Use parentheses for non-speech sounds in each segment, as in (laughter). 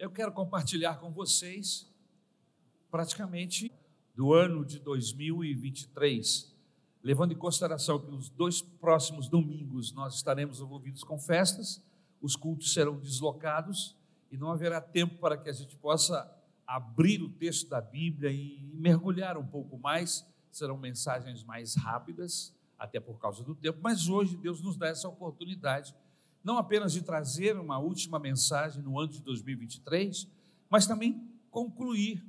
eu quero compartilhar com vocês praticamente do ano de 2023, levando em consideração que nos dois próximos domingos nós estaremos envolvidos com festas, os cultos serão deslocados e não haverá tempo para que a gente possa abrir o texto da Bíblia e mergulhar um pouco mais. Serão mensagens mais rápidas, até por causa do tempo, mas hoje Deus nos dá essa oportunidade, não apenas de trazer uma última mensagem no ano de 2023, mas também concluir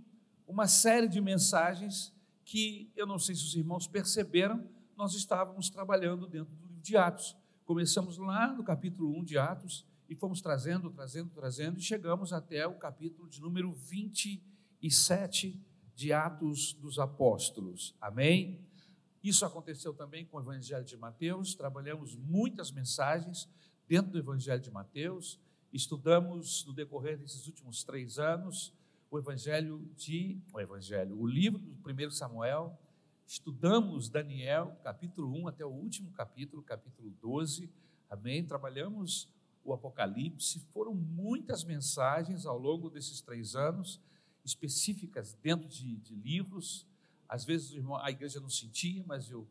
uma série de mensagens que eu não sei se os irmãos perceberam, nós estávamos trabalhando dentro do livro de Atos. Começamos lá no capítulo 1 de Atos e fomos trazendo, trazendo, trazendo e chegamos até o capítulo de número 27 de Atos dos Apóstolos. Amém? Isso aconteceu também com o Evangelho de Mateus, trabalhamos muitas mensagens dentro do Evangelho de Mateus, estudamos no decorrer desses últimos três anos o Evangelho de, o Evangelho, o livro do primeiro Samuel, estudamos Daniel, capítulo 1 até o último capítulo, capítulo 12, amém? Trabalhamos o Apocalipse, foram muitas mensagens ao longo desses três anos, específicas dentro de, de livros, às vezes a igreja não sentia, mas eu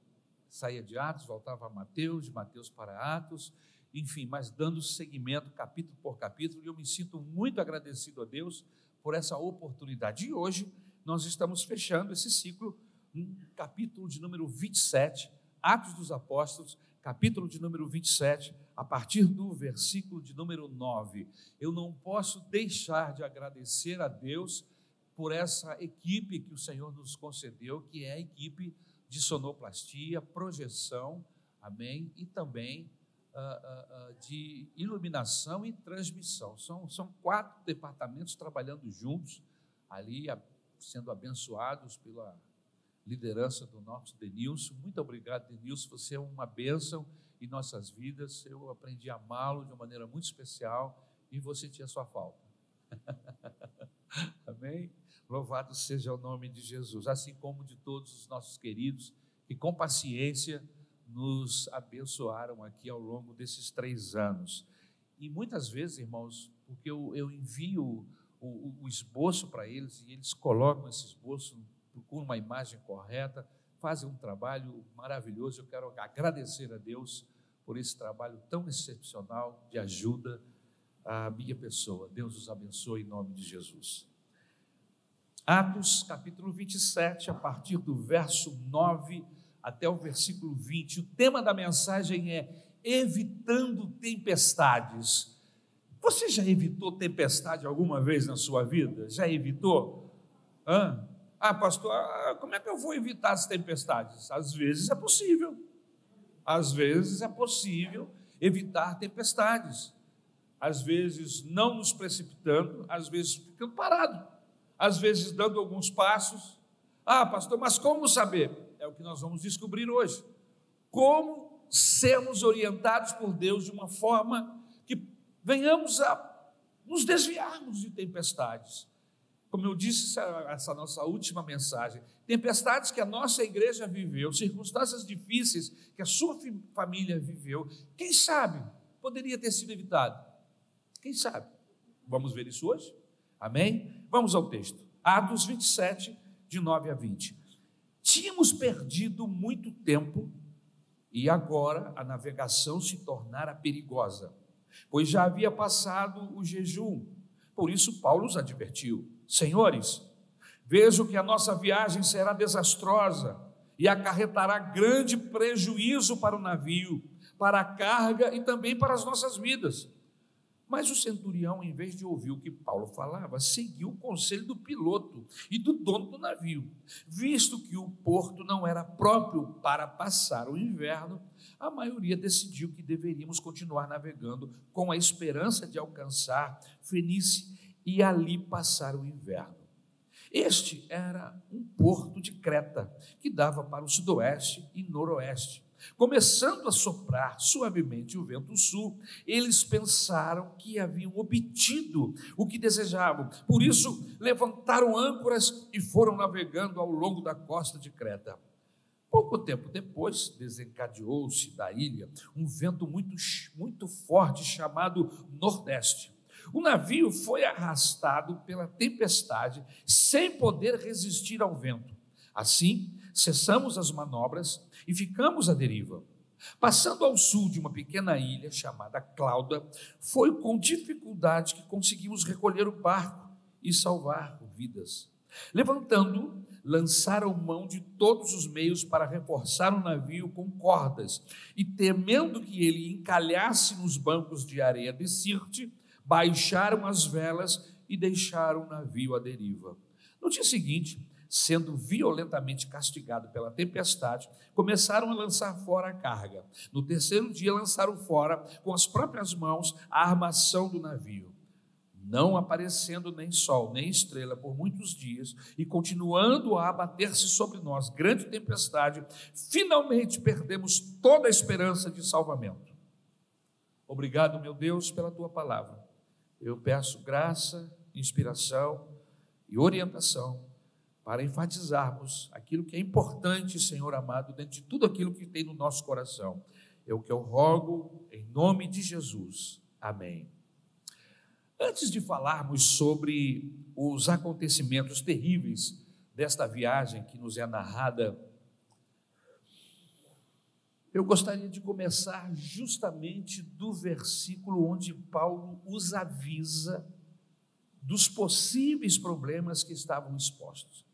saía de Atos, voltava a Mateus, de Mateus para Atos, enfim, mas dando seguimento capítulo por capítulo, e eu me sinto muito agradecido a Deus por essa oportunidade. E hoje nós estamos fechando esse ciclo, um capítulo de número 27, Atos dos Apóstolos, capítulo de número 27, a partir do versículo de número 9. Eu não posso deixar de agradecer a Deus por essa equipe que o Senhor nos concedeu, que é a equipe de sonoplastia, projeção, amém, e também uh, uh, de iluminação e transmissão. São, são quatro departamentos trabalhando juntos, ali sendo abençoados pela liderança do nosso Denilson. Muito obrigado, Denilson. Você é uma bênção em nossas vidas. Eu aprendi a amá-lo de uma maneira muito especial e você tinha sua falta. (laughs) Amém? Louvado seja o nome de Jesus, assim como de todos os nossos queridos que com paciência nos abençoaram aqui ao longo desses três anos. E muitas vezes, irmãos, porque eu, eu envio o, o, o esboço para eles e eles colocam esse esboço, procuram uma imagem correta, fazem um trabalho maravilhoso. Eu quero agradecer a Deus por esse trabalho tão excepcional de ajuda à minha pessoa. Deus os abençoe em nome de Jesus. Atos capítulo 27, a partir do verso 9 até o versículo 20. O tema da mensagem é evitando tempestades. Você já evitou tempestade alguma vez na sua vida? Já evitou? Hã? Ah, pastor, ah, como é que eu vou evitar as tempestades? Às vezes é possível. Às vezes é possível evitar tempestades. Às vezes não nos precipitando, às vezes ficando parado, às vezes dando alguns passos. Ah, pastor, mas como saber? É o que nós vamos descobrir hoje. Como sermos orientados por Deus de uma forma que venhamos a nos desviarmos de tempestades. Como eu disse, essa nossa última mensagem, tempestades que a nossa igreja viveu, circunstâncias difíceis que a sua família viveu, quem sabe poderia ter sido evitado? Quem sabe? Vamos ver isso hoje? Amém? Vamos ao texto. Atos 27, de 9 a 20. Tínhamos perdido muito tempo e agora a navegação se tornara perigosa, pois já havia passado o jejum. Por isso, Paulo os advertiu: Senhores, vejo que a nossa viagem será desastrosa e acarretará grande prejuízo para o navio, para a carga e também para as nossas vidas. Mas o centurião, em vez de ouvir o que Paulo falava, seguiu o conselho do piloto e do dono do navio. Visto que o porto não era próprio para passar o inverno, a maioria decidiu que deveríamos continuar navegando com a esperança de alcançar Fenícia e ali passar o inverno. Este era um porto de Creta, que dava para o sudoeste e noroeste. Começando a soprar suavemente o vento sul, eles pensaram que haviam obtido o que desejavam. Por isso, levantaram âncoras e foram navegando ao longo da costa de Creta. Pouco tempo depois, desencadeou-se da ilha um vento muito, muito forte chamado Nordeste. O navio foi arrastado pela tempestade, sem poder resistir ao vento. Assim, cessamos as manobras e ficamos à deriva. Passando ao sul de uma pequena ilha chamada Clauda, foi com dificuldade que conseguimos recolher o barco e salvar vidas. Levantando, lançaram mão de todos os meios para reforçar o navio com cordas, e temendo que ele encalhasse nos bancos de areia de Sirte, baixaram as velas e deixaram o navio à deriva. No dia seguinte, sendo violentamente castigado pela tempestade, começaram a lançar fora a carga. No terceiro dia, lançaram fora, com as próprias mãos, a armação do navio. Não aparecendo nem sol, nem estrela por muitos dias, e continuando a abater-se sobre nós grande tempestade, finalmente perdemos toda a esperança de salvamento. Obrigado, meu Deus, pela tua palavra. Eu peço graça, inspiração e orientação para enfatizarmos aquilo que é importante, Senhor amado, dentro de tudo aquilo que tem no nosso coração. É o que eu rogo em nome de Jesus. Amém. Antes de falarmos sobre os acontecimentos terríveis desta viagem que nos é narrada, eu gostaria de começar justamente do versículo onde Paulo os avisa dos possíveis problemas que estavam expostos.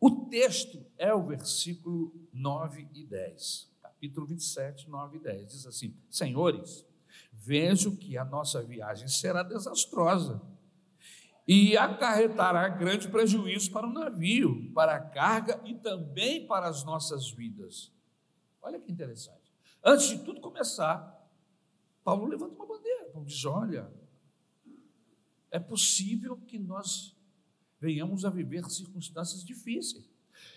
O texto é o versículo 9 e 10, capítulo 27, 9 e 10. Diz assim: Senhores, vejo que a nossa viagem será desastrosa e acarretará grande prejuízo para o navio, para a carga e também para as nossas vidas. Olha que interessante. Antes de tudo começar, Paulo levanta uma bandeira. Paulo diz: Olha, é possível que nós venhamos a viver circunstâncias difíceis.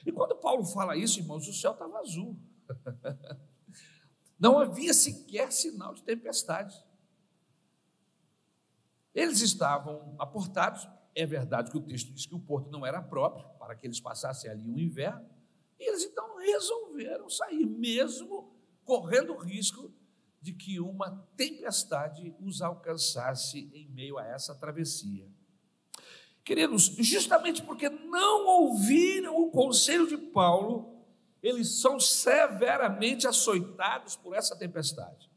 E quando Paulo fala isso, irmãos, o céu estava azul. (laughs) Não havia sequer sinal de tempestade. Eles estavam aportados. É verdade que o texto diz que o porto não era próprio para que eles passassem ali o inverno. E eles então resolveram sair, mesmo correndo o risco de que uma tempestade os alcançasse em meio a essa travessia. Queridos, justamente porque não ouviram o conselho de Paulo, eles são severamente açoitados por essa tempestade.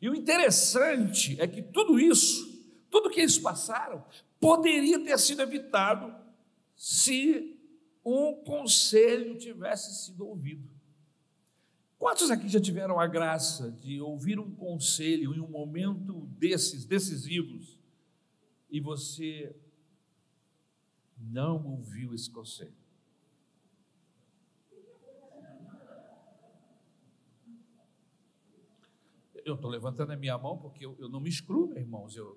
E o interessante é que tudo isso, tudo que eles passaram, poderia ter sido evitado se um conselho tivesse sido ouvido. Quantos aqui já tiveram a graça de ouvir um conselho em um momento desses decisivos e você não ouviu esse conselho? Eu estou levantando a minha mão porque eu, eu não me excluo, meus irmãos. Eu,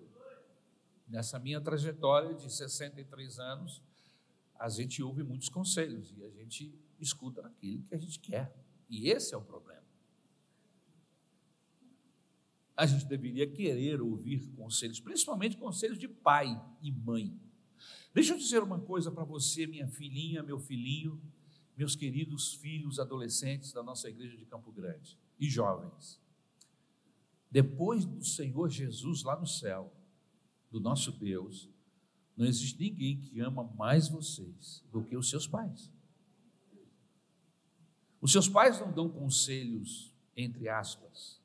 nessa minha trajetória de 63 anos, a gente ouve muitos conselhos e a gente escuta aquilo que a gente quer. E esse é o problema. A gente deveria querer ouvir conselhos, principalmente conselhos de pai e mãe. Deixa eu dizer uma coisa para você, minha filhinha, meu filhinho, meus queridos filhos adolescentes da nossa igreja de Campo Grande e jovens. Depois do Senhor Jesus lá no céu, do nosso Deus, não existe ninguém que ama mais vocês do que os seus pais. Os seus pais não dão conselhos, entre aspas,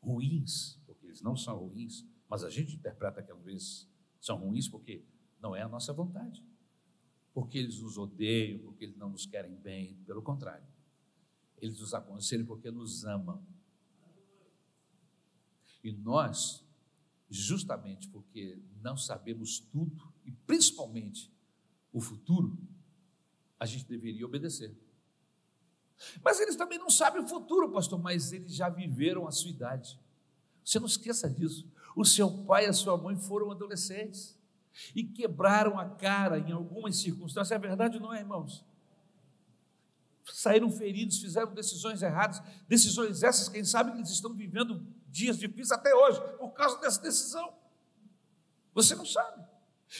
ruins, porque eles não são ruins, mas a gente interpreta que às vezes são ruins porque não é a nossa vontade. Porque eles nos odeiam, porque eles não nos querem bem, pelo contrário. Eles nos aconselham porque nos amam. E nós, justamente porque não sabemos tudo, e principalmente o futuro, a gente deveria obedecer. Mas eles também não sabem o futuro, pastor, mas eles já viveram a sua idade. Você não esqueça disso. O seu pai e a sua mãe foram adolescentes e quebraram a cara em algumas circunstâncias. É verdade, não é, irmãos? Saíram feridos, fizeram decisões erradas, decisões essas, quem sabe que eles estão vivendo dias difíceis até hoje por causa dessa decisão. Você não sabe.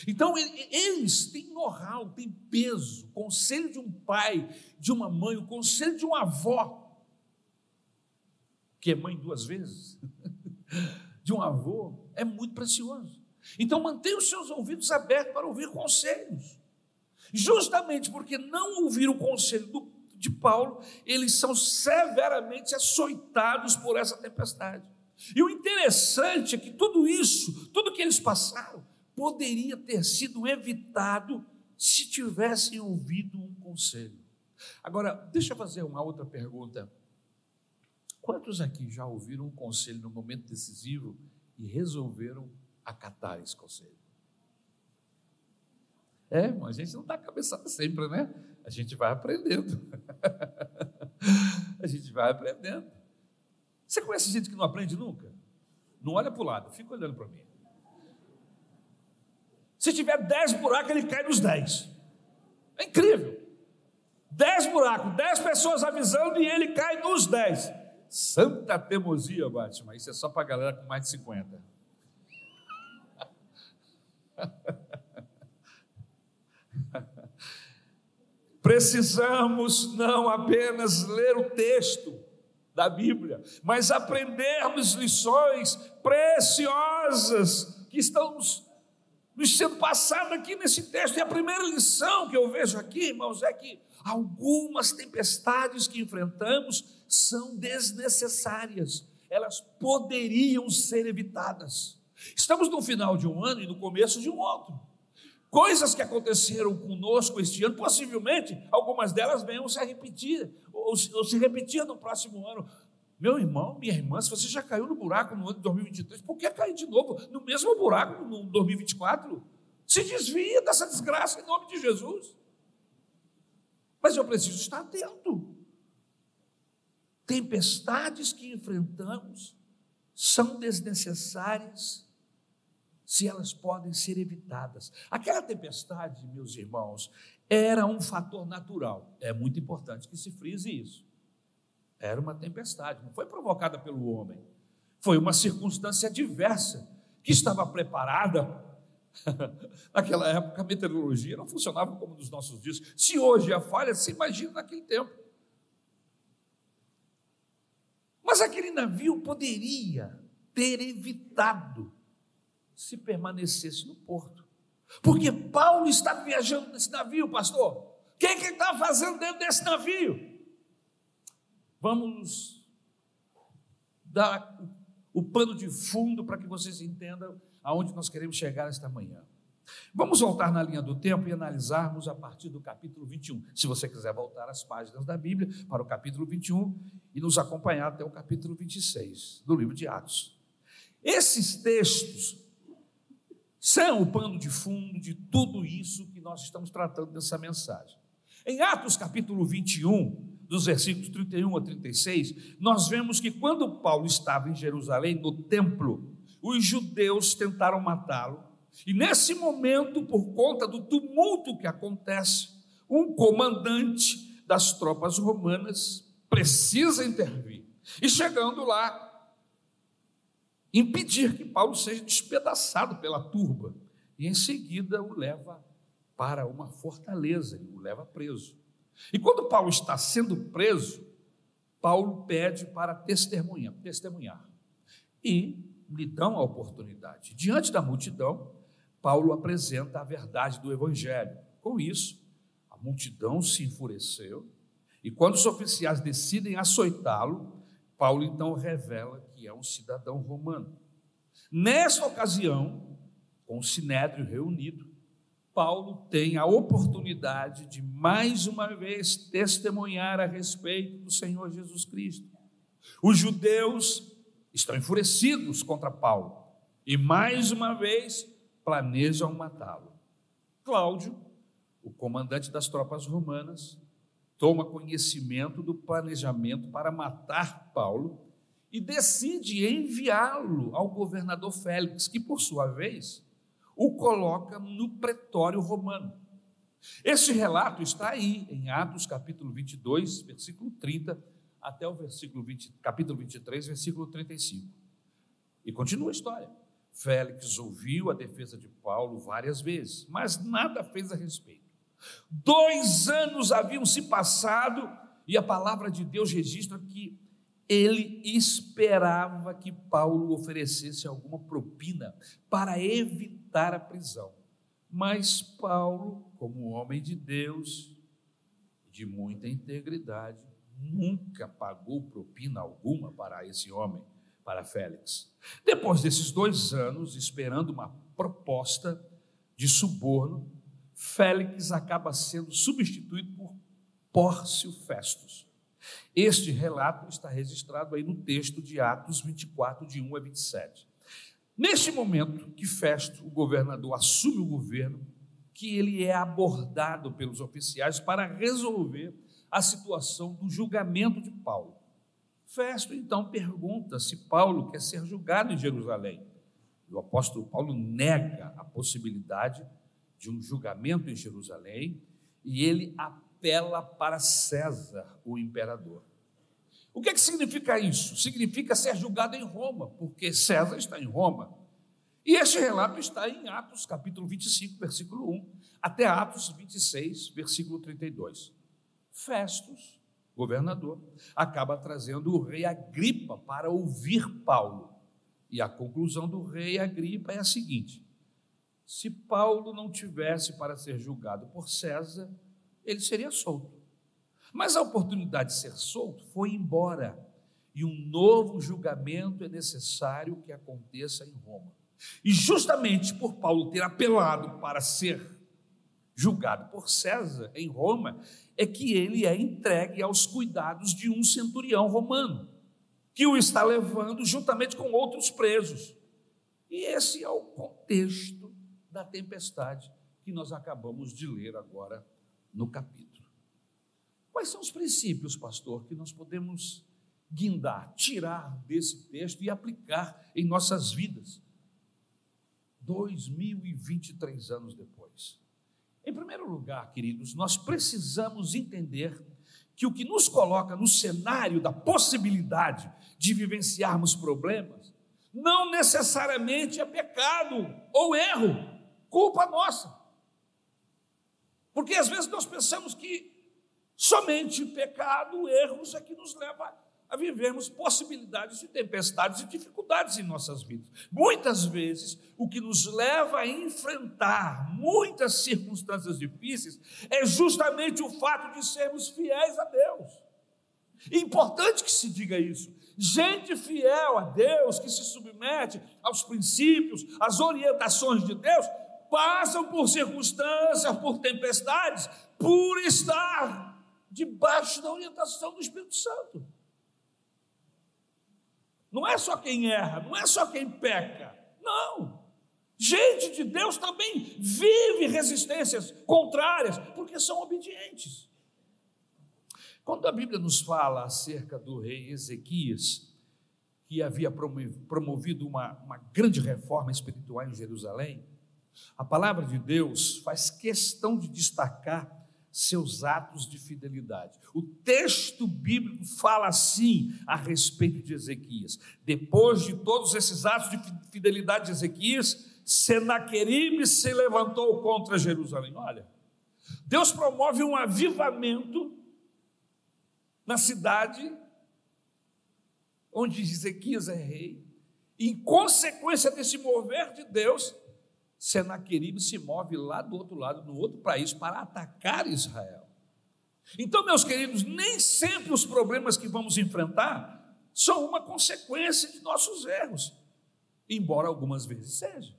Então, eles têm know-how, têm peso. Conselho de um pai, de uma mãe, o conselho de uma avó, que é mãe duas vezes, (laughs) de um avô, é muito precioso. Então mantenha os seus ouvidos abertos para ouvir conselhos. Justamente porque não ouvir o conselho do, de Paulo, eles são severamente açoitados por essa tempestade. E o interessante é que tudo isso, tudo que eles passaram, poderia ter sido evitado se tivessem ouvido um conselho. Agora, deixa eu fazer uma outra pergunta. Quantos aqui já ouviram um conselho no momento decisivo e resolveram acatar esse conselho? É, a gente não está cabeçada sempre, né? A gente vai aprendendo. (laughs) a gente vai aprendendo. Você conhece gente que não aprende nunca? Não olha para o lado, fica olhando para mim. Se tiver dez buracos, ele cai nos dez. É incrível. Dez buracos, dez pessoas avisando e ele cai nos dez. Santa teimosia, Batman. Isso é só para a galera com mais de 50. (laughs) Precisamos não apenas ler o texto da Bíblia, mas aprendermos lições preciosas que estão nos, nos sendo passadas aqui nesse texto. E a primeira lição que eu vejo aqui, irmãos, é que algumas tempestades que enfrentamos são desnecessárias, elas poderiam ser evitadas. Estamos no final de um ano e no começo de um outro. Coisas que aconteceram conosco este ano, possivelmente algumas delas venham se repetir, ou, ou se repetir no próximo ano. Meu irmão, minha irmã, se você já caiu no buraco no ano de 2023, por que cair de novo no mesmo buraco no 2024? Se desvia dessa desgraça em nome de Jesus. Mas eu preciso estar atento. Tempestades que enfrentamos são desnecessárias se elas podem ser evitadas. Aquela tempestade, meus irmãos, era um fator natural. É muito importante que se frise isso. Era uma tempestade, não foi provocada pelo homem. Foi uma circunstância diversa que estava preparada. (laughs) Naquela época, a meteorologia não funcionava como nos nossos dias. Se hoje a falha, se imagina naquele tempo. Mas aquele navio poderia ter evitado se permanecesse no porto. Porque Paulo está viajando nesse navio, pastor. O que, é que ele está fazendo dentro desse navio? Vamos dar o pano de fundo para que vocês entendam aonde nós queremos chegar esta manhã. Vamos voltar na linha do tempo e analisarmos a partir do capítulo 21. Se você quiser voltar às páginas da Bíblia para o capítulo 21 e nos acompanhar até o capítulo 26 do livro de Atos. Esses textos são o pano de fundo de tudo isso que nós estamos tratando nessa mensagem. Em Atos capítulo 21, dos versículos 31 a 36, nós vemos que quando Paulo estava em Jerusalém, no templo, os judeus tentaram matá-lo, e nesse momento, por conta do tumulto que acontece, um comandante das tropas romanas precisa intervir. E chegando lá, impedir que Paulo seja despedaçado pela turba. E em seguida o leva para uma fortaleza e o leva preso. E quando Paulo está sendo preso, Paulo pede para testemunhar, testemunhar. E lhe dão a oportunidade. Diante da multidão, Paulo apresenta a verdade do evangelho. Com isso, a multidão se enfureceu, e quando os oficiais decidem açoitá-lo, Paulo então revela é um cidadão romano. Nesta ocasião, com o sinédrio reunido, Paulo tem a oportunidade de mais uma vez testemunhar a respeito do Senhor Jesus Cristo. Os judeus estão enfurecidos contra Paulo e mais uma vez planejam matá-lo. Cláudio, o comandante das tropas romanas, toma conhecimento do planejamento para matar Paulo e decide enviá-lo ao governador Félix, que por sua vez o coloca no pretório romano. Esse relato está aí em Atos capítulo 22, versículo 30 até o versículo 20, capítulo 23, versículo 35. E continua a história. Félix ouviu a defesa de Paulo várias vezes, mas nada fez a respeito. Dois anos haviam se passado e a palavra de Deus registra que ele esperava que Paulo oferecesse alguma propina para evitar a prisão. Mas Paulo, como homem de Deus, de muita integridade, nunca pagou propina alguma para esse homem, para Félix. Depois desses dois anos, esperando uma proposta de suborno, Félix acaba sendo substituído por Pórcio Festus. Este relato está registrado aí no texto de Atos 24, de 1 a 27. Neste momento que Festo, o governador, assume o governo, que ele é abordado pelos oficiais para resolver a situação do julgamento de Paulo. Festo então pergunta se Paulo quer ser julgado em Jerusalém. O apóstolo Paulo nega a possibilidade de um julgamento em Jerusalém e ele apela para César, o imperador. O que, é que significa isso? Significa ser julgado em Roma, porque César está em Roma. E este relato está em Atos capítulo 25, versículo 1, até Atos 26, versículo 32. Festus, governador, acaba trazendo o rei Agripa para ouvir Paulo. E a conclusão do rei Agripa é a seguinte: se Paulo não tivesse para ser julgado por César, ele seria solto. Mas a oportunidade de ser solto foi embora, e um novo julgamento é necessário que aconteça em Roma. E justamente por Paulo ter apelado para ser julgado por César em Roma, é que ele é entregue aos cuidados de um centurião romano, que o está levando juntamente com outros presos. E esse é o contexto da tempestade que nós acabamos de ler agora no capítulo. Quais são os princípios, pastor, que nós podemos guindar, tirar desse texto e aplicar em nossas vidas? 2023 anos depois. Em primeiro lugar, queridos, nós precisamos entender que o que nos coloca no cenário da possibilidade de vivenciarmos problemas não necessariamente é pecado ou erro, culpa nossa. Porque às vezes nós pensamos que somente pecado, erros é que nos leva a vivermos possibilidades de tempestades e dificuldades em nossas vidas. Muitas vezes, o que nos leva a enfrentar muitas circunstâncias difíceis é justamente o fato de sermos fiéis a Deus. É importante que se diga isso. Gente fiel a Deus, que se submete aos princípios, às orientações de Deus, passam por circunstâncias, por tempestades, por estar debaixo da orientação do Espírito Santo. Não é só quem erra, não é só quem peca. Não. Gente de Deus também vive resistências contrárias, porque são obedientes. Quando a Bíblia nos fala acerca do rei Ezequias, que havia promovido uma, uma grande reforma espiritual em Jerusalém, a palavra de Deus faz questão de destacar seus atos de fidelidade. O texto bíblico fala assim a respeito de Ezequias. Depois de todos esses atos de fidelidade de Ezequias, Senaqueribe se levantou contra Jerusalém. Olha, Deus promove um avivamento na cidade onde Ezequias é rei. Em consequência desse mover de Deus, Senaqueribe se move lá do outro lado, no outro país, para atacar Israel. Então, meus queridos, nem sempre os problemas que vamos enfrentar são uma consequência de nossos erros, embora algumas vezes seja.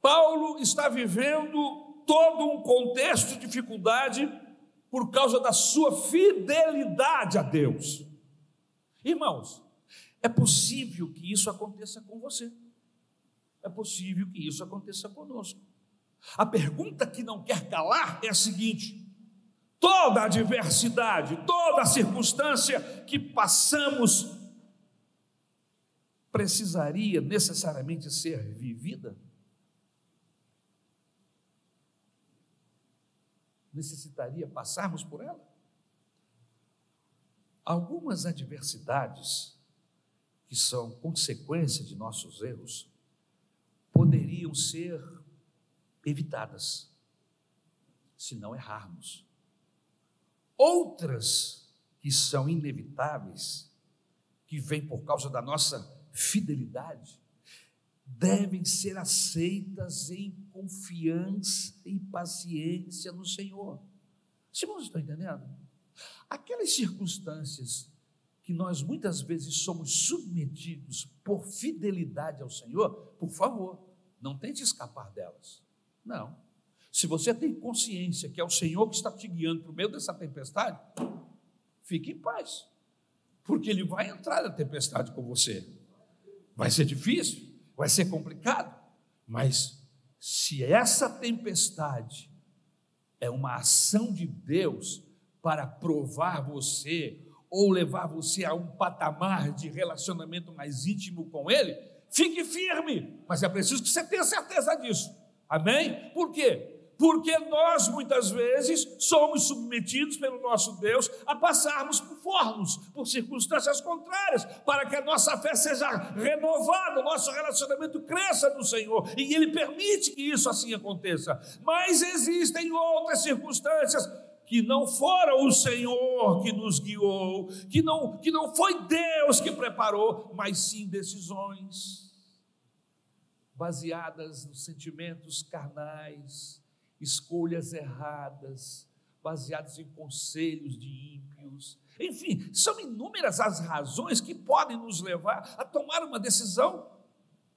Paulo está vivendo todo um contexto de dificuldade por causa da sua fidelidade a Deus. Irmãos, é possível que isso aconteça com você. É possível que isso aconteça conosco. A pergunta que não quer calar é a seguinte: toda adversidade, toda circunstância que passamos precisaria necessariamente ser vivida? Necessitaria passarmos por ela? Algumas adversidades que são consequência de nossos erros, poderiam ser evitadas se não errarmos. Outras que são inevitáveis, que vêm por causa da nossa fidelidade, devem ser aceitas em confiança e paciência no Senhor. Os irmãos estão entendendo? Aquelas circunstâncias que nós muitas vezes somos submetidos por fidelidade ao Senhor, por favor, não tente escapar delas. Não. Se você tem consciência que é o Senhor que está te guiando para o meio dessa tempestade, fique em paz, porque Ele vai entrar na tempestade com você. Vai ser difícil, vai ser complicado, mas se essa tempestade é uma ação de Deus para provar você ou levar você a um patamar de relacionamento mais íntimo com Ele, fique firme, mas é preciso que você tenha certeza disso. Amém? Por quê? Porque nós muitas vezes somos submetidos pelo nosso Deus a passarmos por fornos, por circunstâncias contrárias, para que a nossa fé seja renovada, o nosso relacionamento cresça no Senhor, e Ele permite que isso assim aconteça. Mas existem outras circunstâncias que não fora o Senhor que nos guiou, que não, que não foi Deus que preparou, mas sim decisões baseadas nos sentimentos carnais, escolhas erradas, baseadas em conselhos de ímpios. Enfim, são inúmeras as razões que podem nos levar a tomar uma decisão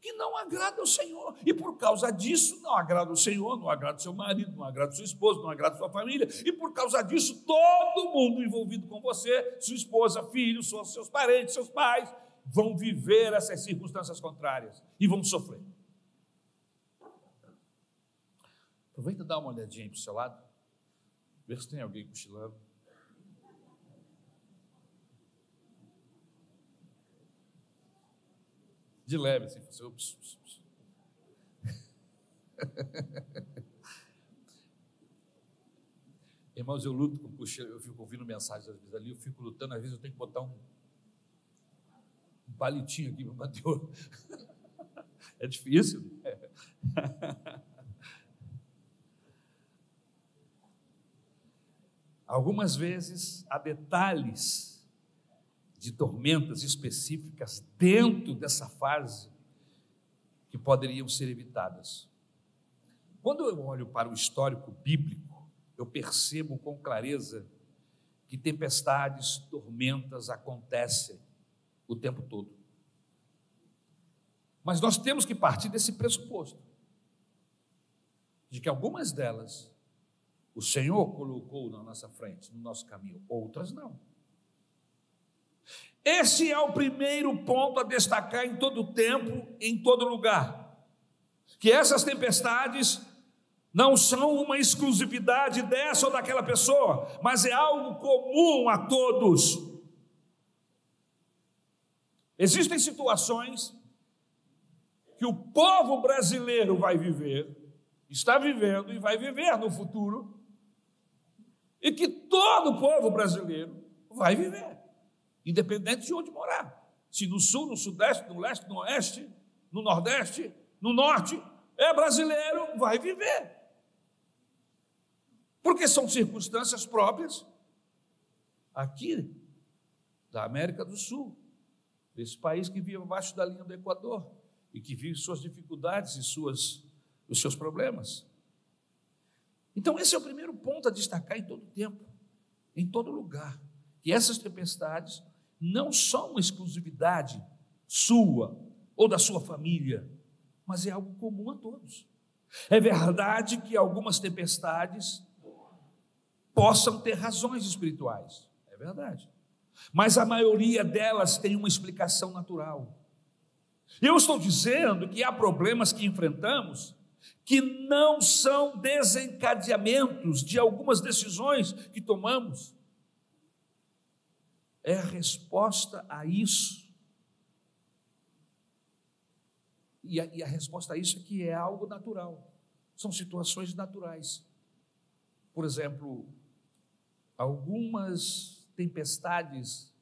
que não agrada ao Senhor. E por causa disso, não agrada o Senhor, não agrada o seu marido, não agrada o seu esposo, não agrada sua família. E por causa disso, todo mundo envolvido com você, sua esposa, filhos, seus parentes, seus pais, vão viver essas circunstâncias contrárias e vão sofrer. Aproveita e dá uma olhadinha para o seu lado. Vê se tem alguém cochilando. De leve, assim, você, ups, ups, ups. Irmãos, eu luto com eu fico ouvindo mensagens às vezes ali, eu fico lutando, às vezes eu tenho que botar um, um palitinho aqui para bater o... (laughs) É difícil. Né? (laughs) Algumas vezes há detalhes de tormentas específicas dentro dessa fase que poderiam ser evitadas. Quando eu olho para o histórico bíblico, eu percebo com clareza que tempestades, tormentas acontecem o tempo todo. Mas nós temos que partir desse pressuposto de que algumas delas o Senhor colocou na nossa frente, no nosso caminho, outras não. Esse é o primeiro ponto a destacar em todo tempo, em todo lugar. Que essas tempestades não são uma exclusividade dessa ou daquela pessoa, mas é algo comum a todos. Existem situações que o povo brasileiro vai viver, está vivendo e vai viver no futuro, e que todo o povo brasileiro vai viver independente de onde morar. Se no sul, no sudeste, no leste, no oeste, no nordeste, no norte, é brasileiro, vai viver. Porque são circunstâncias próprias aqui da América do Sul, desse país que vive abaixo da linha do Equador e que vive suas dificuldades e suas, os seus problemas. Então, esse é o primeiro ponto a destacar em todo tempo, em todo lugar, que essas tempestades não são uma exclusividade sua ou da sua família, mas é algo comum a todos. É verdade que algumas tempestades possam ter razões espirituais, é verdade, mas a maioria delas tem uma explicação natural. Eu estou dizendo que há problemas que enfrentamos que não são desencadeamentos de algumas decisões que tomamos, é a resposta a isso. E a, e a resposta a isso é que é algo natural, são situações naturais. Por exemplo, algumas tempestades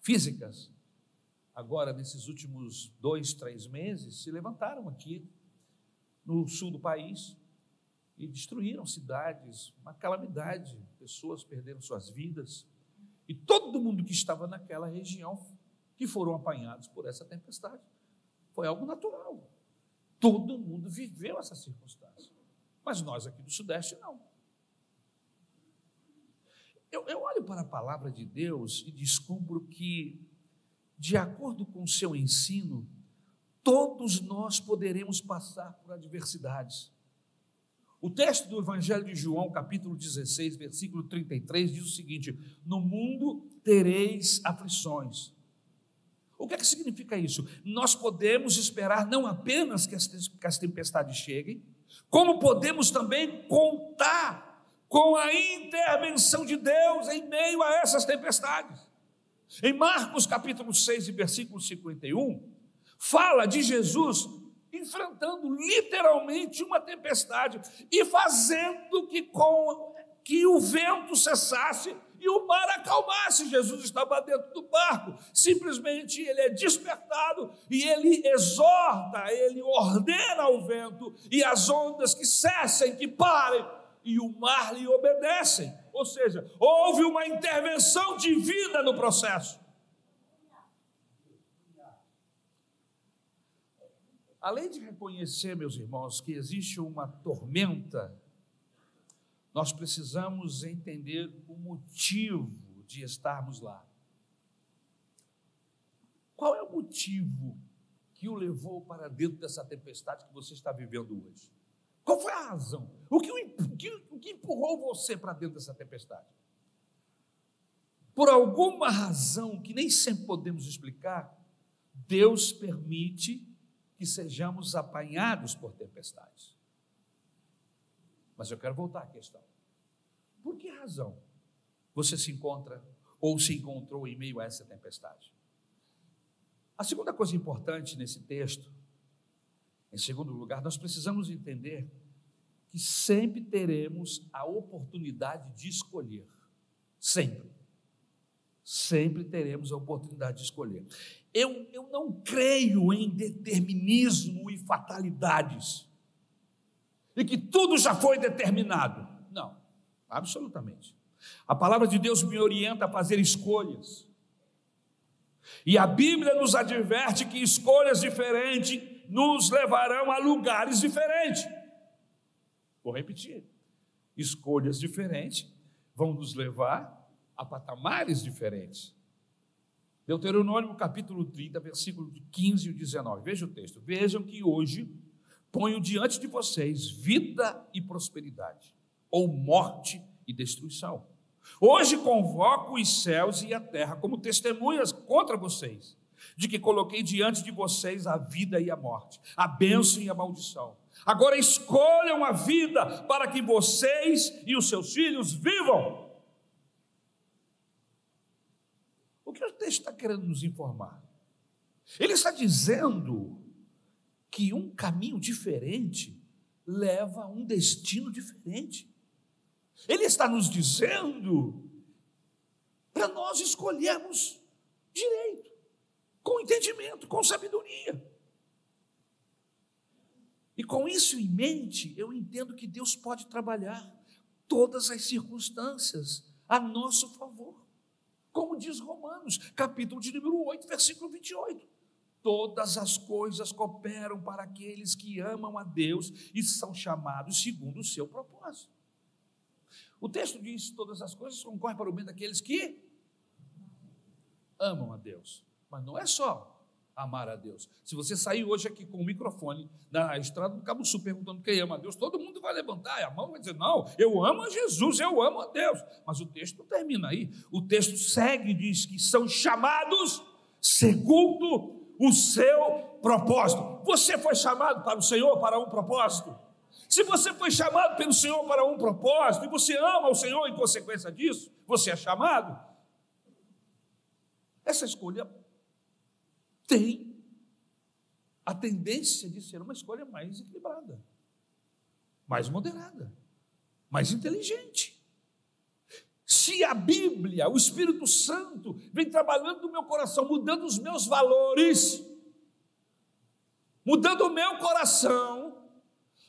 físicas, agora nesses últimos dois, três meses, se levantaram aqui no sul do país e destruíram cidades, uma calamidade, pessoas perderam suas vidas e todo mundo que estava naquela região que foram apanhados por essa tempestade. Foi algo natural. Todo mundo viveu essa circunstância. Mas nós aqui do Sudeste não. Eu, eu olho para a palavra de Deus e descubro que, de acordo com o seu ensino, todos nós poderemos passar por adversidades. O texto do Evangelho de João, capítulo 16, versículo 33, diz o seguinte: No mundo tereis aflições. O que é que significa isso? Nós podemos esperar não apenas que as tempestades cheguem, como podemos também contar com a intervenção de Deus em meio a essas tempestades. Em Marcos capítulo 6, versículo 51, fala de Jesus enfrentando literalmente uma tempestade e fazendo que, com, que o vento cessasse e o mar acalmasse. Jesus estava dentro do barco, simplesmente ele é despertado e ele exorta, ele ordena ao vento e as ondas que cessem, que parem, e o mar lhe obedecem. Ou seja, houve uma intervenção divina no processo. Além de reconhecer, meus irmãos, que existe uma tormenta, nós precisamos entender o motivo de estarmos lá. Qual é o motivo que o levou para dentro dessa tempestade que você está vivendo hoje? Qual foi a razão? O que, o que, o que empurrou você para dentro dessa tempestade? Por alguma razão que nem sempre podemos explicar, Deus permite que sejamos apanhados por tempestades. Mas eu quero voltar à questão. Por que razão você se encontra ou se encontrou em meio a essa tempestade? A segunda coisa importante nesse texto, em segundo lugar, nós precisamos entender que sempre teremos a oportunidade de escolher. Sempre. Sempre teremos a oportunidade de escolher. Eu, eu não creio em determinismo e fatalidades. E que tudo já foi determinado. Não, absolutamente. A palavra de Deus me orienta a fazer escolhas. E a Bíblia nos adverte que escolhas diferentes nos levarão a lugares diferentes. Vou repetir. Escolhas diferentes vão nos levar a patamares diferentes. Deuteronômio capítulo 30, versículo 15 e 19. Veja o texto. Vejam que hoje ponho diante de vocês vida e prosperidade, ou morte e destruição. Hoje convoco os céus e a terra como testemunhas contra vocês, de que coloquei diante de vocês a vida e a morte, a bênção e a maldição. Agora escolham a vida para que vocês e os seus filhos vivam que o texto está querendo nos informar? Ele está dizendo que um caminho diferente leva a um destino diferente. Ele está nos dizendo para nós escolhermos direito, com entendimento, com sabedoria. E com isso em mente, eu entendo que Deus pode trabalhar todas as circunstâncias a nosso favor como diz Romanos, capítulo de número 8, versículo 28. Todas as coisas cooperam para aqueles que amam a Deus e são chamados segundo o seu propósito. O texto diz: todas as coisas concorrem para o bem daqueles que amam a Deus. Mas não é só amar a Deus. Se você sair hoje aqui com o microfone na estrada do Cabo Sul perguntando quem ama a Deus, todo mundo vai levantar a mão e vai dizer: Não, eu amo a Jesus, eu amo a Deus. Mas o texto não termina aí. O texto segue e diz que são chamados segundo o seu propósito. Você foi chamado para o Senhor para um propósito. Se você foi chamado pelo Senhor para um propósito e você ama o Senhor em consequência disso, você é chamado. Essa escolha tem a tendência de ser uma escolha mais equilibrada, mais moderada, mais inteligente. Se a Bíblia, o Espírito Santo, vem trabalhando no meu coração, mudando os meus valores, mudando o meu coração,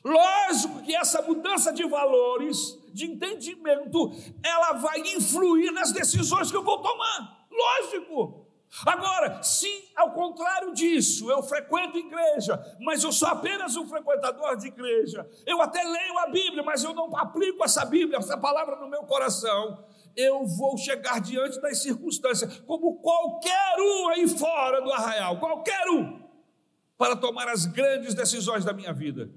Lógico que essa mudança de valores, de entendimento, ela vai influir nas decisões que eu vou tomar. Lógico. Agora, se ao contrário disso, eu frequento igreja, mas eu sou apenas um frequentador de igreja, eu até leio a Bíblia, mas eu não aplico essa Bíblia, essa palavra no meu coração, eu vou chegar diante das circunstâncias, como qualquer um aí fora do arraial, qualquer um, para tomar as grandes decisões da minha vida.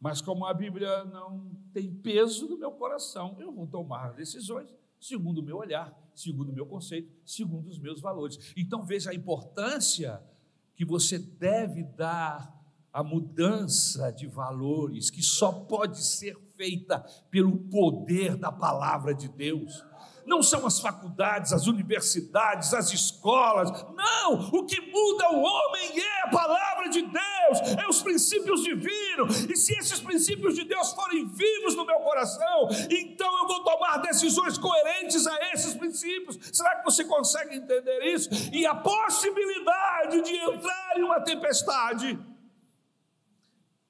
Mas como a Bíblia não tem peso no meu coração, eu vou tomar decisões segundo o meu olhar, segundo o meu conceito, segundo os meus valores. Então veja a importância que você deve dar à mudança de valores, que só pode ser feita pelo poder da palavra de Deus não são as faculdades, as universidades, as escolas. Não! O que muda o homem é a palavra de Deus, é os princípios divinos. E se esses princípios de Deus forem vivos no meu coração, então eu vou tomar decisões coerentes a esses princípios. Será que você consegue entender isso? E a possibilidade de entrar em uma tempestade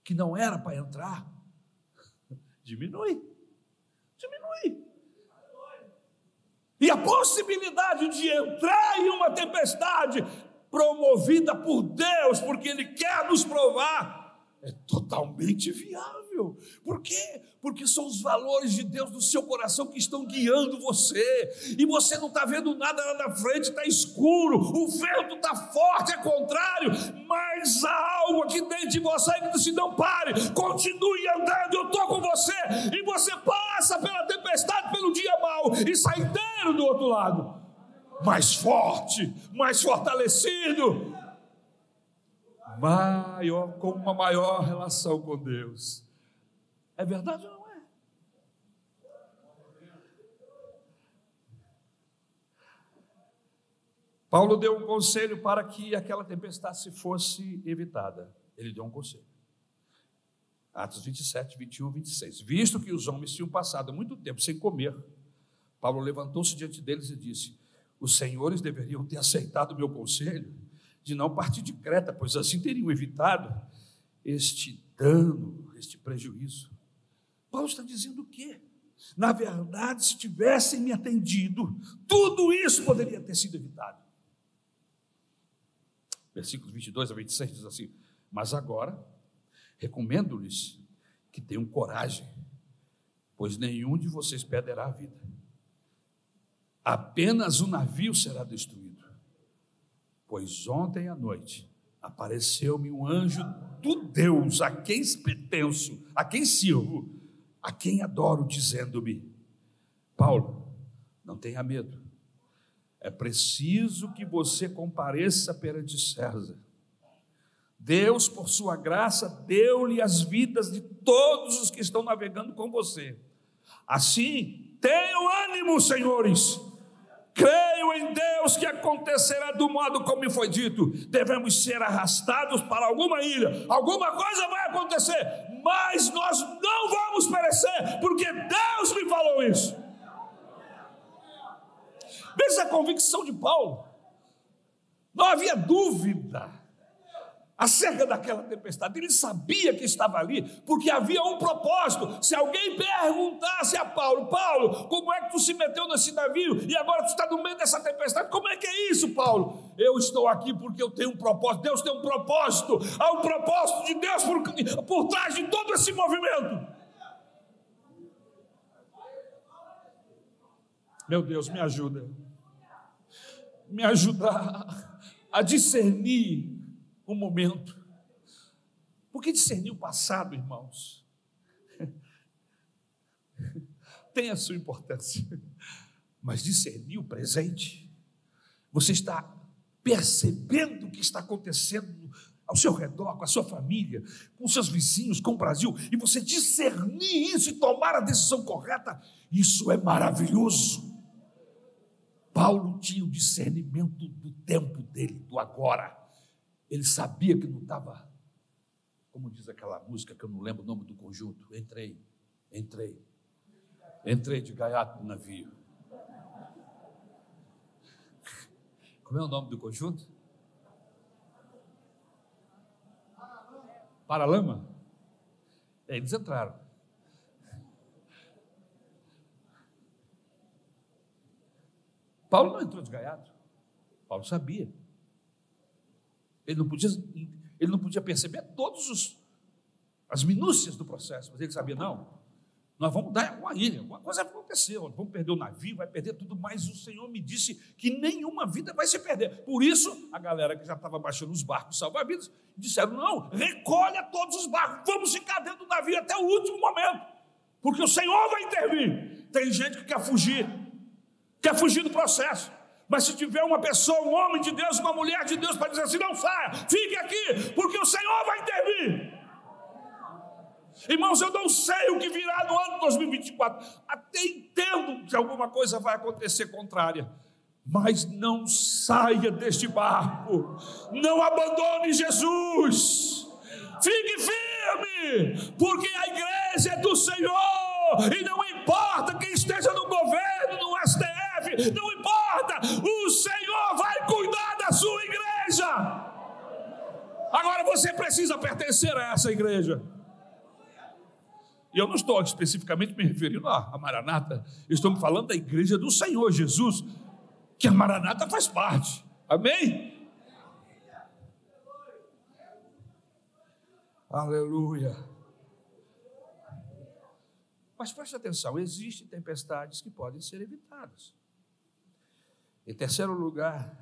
que não era para entrar (laughs) diminui. Diminui. E a possibilidade de entrar em uma tempestade promovida por Deus, porque Ele quer nos provar, é totalmente viável. Por quê? Porque são os valores de Deus no seu coração que estão guiando você, e você não está vendo nada lá na frente, está escuro, o vento está forte, é contrário, mas há algo aqui dentro de você que diz: não pare, continue andando, eu estou com você, e você passa pela tempestade, pelo dia mau, e sai inteiro do outro lado, mais forte, mais fortalecido maior, com uma maior relação com Deus. É verdade ou não é? Paulo deu um conselho para que aquela tempestade fosse evitada. Ele deu um conselho. Atos 27, 21, 26. Visto que os homens tinham passado muito tempo sem comer, Paulo levantou-se diante deles e disse: Os senhores deveriam ter aceitado o meu conselho de não partir de Creta, pois assim teriam evitado este dano, este prejuízo. Paulo está dizendo o quê? Na verdade, se tivessem me atendido, tudo isso poderia ter sido evitado. Versículos 22 a 26 diz assim: Mas agora, recomendo-lhes que tenham coragem, pois nenhum de vocês perderá a vida. Apenas o navio será destruído. Pois ontem à noite apareceu-me um anjo do Deus a quem pertenço, a quem sirvo, a quem adoro, dizendo-me: Paulo, não tenha medo, é preciso que você compareça perante César. Deus, por sua graça, deu-lhe as vidas de todos os que estão navegando com você. Assim, tenham ânimo, senhores Creio em Deus que acontecerá do modo como foi dito. Devemos ser arrastados para alguma ilha, alguma coisa vai acontecer, mas nós não vamos perecer, porque Deus me falou isso. Veja a convicção de Paulo, não havia dúvida acerca daquela tempestade. Ele sabia que estava ali, porque havia um propósito. Se alguém perguntasse a Paulo, Paulo, como é que tu se meteu nesse navio e agora tu está no meio dessa tempestade? Como é que é isso, Paulo? Eu estou aqui porque eu tenho um propósito. Deus tem um propósito. Há um propósito de Deus por, por trás de todo esse movimento. Meu Deus, me ajuda. Me ajuda a discernir um momento. Porque discernir o passado, irmãos, (laughs) tem a sua importância, mas discernir o presente, você está percebendo o que está acontecendo ao seu redor, com a sua família, com seus vizinhos, com o Brasil, e você discernir isso e tomar a decisão correta, isso é maravilhoso. Paulo tinha o discernimento do tempo dele, do agora. Ele sabia que não estava, como diz aquela música que eu não lembro o nome do conjunto. Entrei, entrei, entrei de gaiato no navio. Como é o nome do conjunto? Paralama? Eles entraram. Paulo não entrou desgaiado. Paulo sabia. Ele não podia, ele não podia perceber todos os as minúcias do processo, mas ele sabia não. Nós vamos dar uma ilha, alguma coisa vai acontecer, vamos perder o navio, vai perder tudo, mas o Senhor me disse que nenhuma vida vai se perder. Por isso, a galera que já estava baixando os barcos salva-vidas disseram: não, recolha todos os barcos, vamos ficar dentro do navio até o último momento, porque o Senhor vai intervir. Tem gente que quer fugir, quer fugir do processo. Mas se tiver uma pessoa, um homem de Deus, uma mulher de Deus, para dizer assim: não saia, fique aqui, porque o Senhor vai intervir. Irmãos, eu não sei o que virá no ano 2024. Até entendo que alguma coisa vai acontecer contrária. Mas não saia deste barco. Não abandone Jesus. Fique firme, porque a igreja é do Senhor. E não importa quem esteja não importa. O Senhor vai cuidar da sua igreja. Agora você precisa pertencer a essa igreja. E eu não estou especificamente me referindo à Maranata, eu estou falando da igreja do Senhor Jesus, que a Maranata faz parte. Amém? Aleluia. Mas preste atenção: existem tempestades que podem ser evitadas. Em terceiro lugar,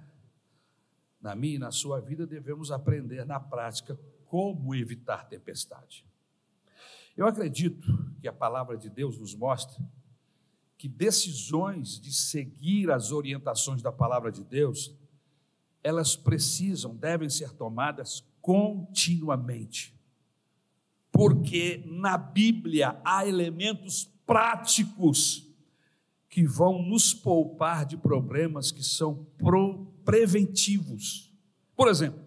na minha e na sua vida, devemos aprender na prática como evitar tempestade. Eu acredito que a palavra de Deus nos mostra que decisões de seguir as orientações da palavra de Deus, elas precisam, devem ser tomadas continuamente. Porque na Bíblia há elementos práticos que vão nos poupar de problemas que são preventivos. Por exemplo,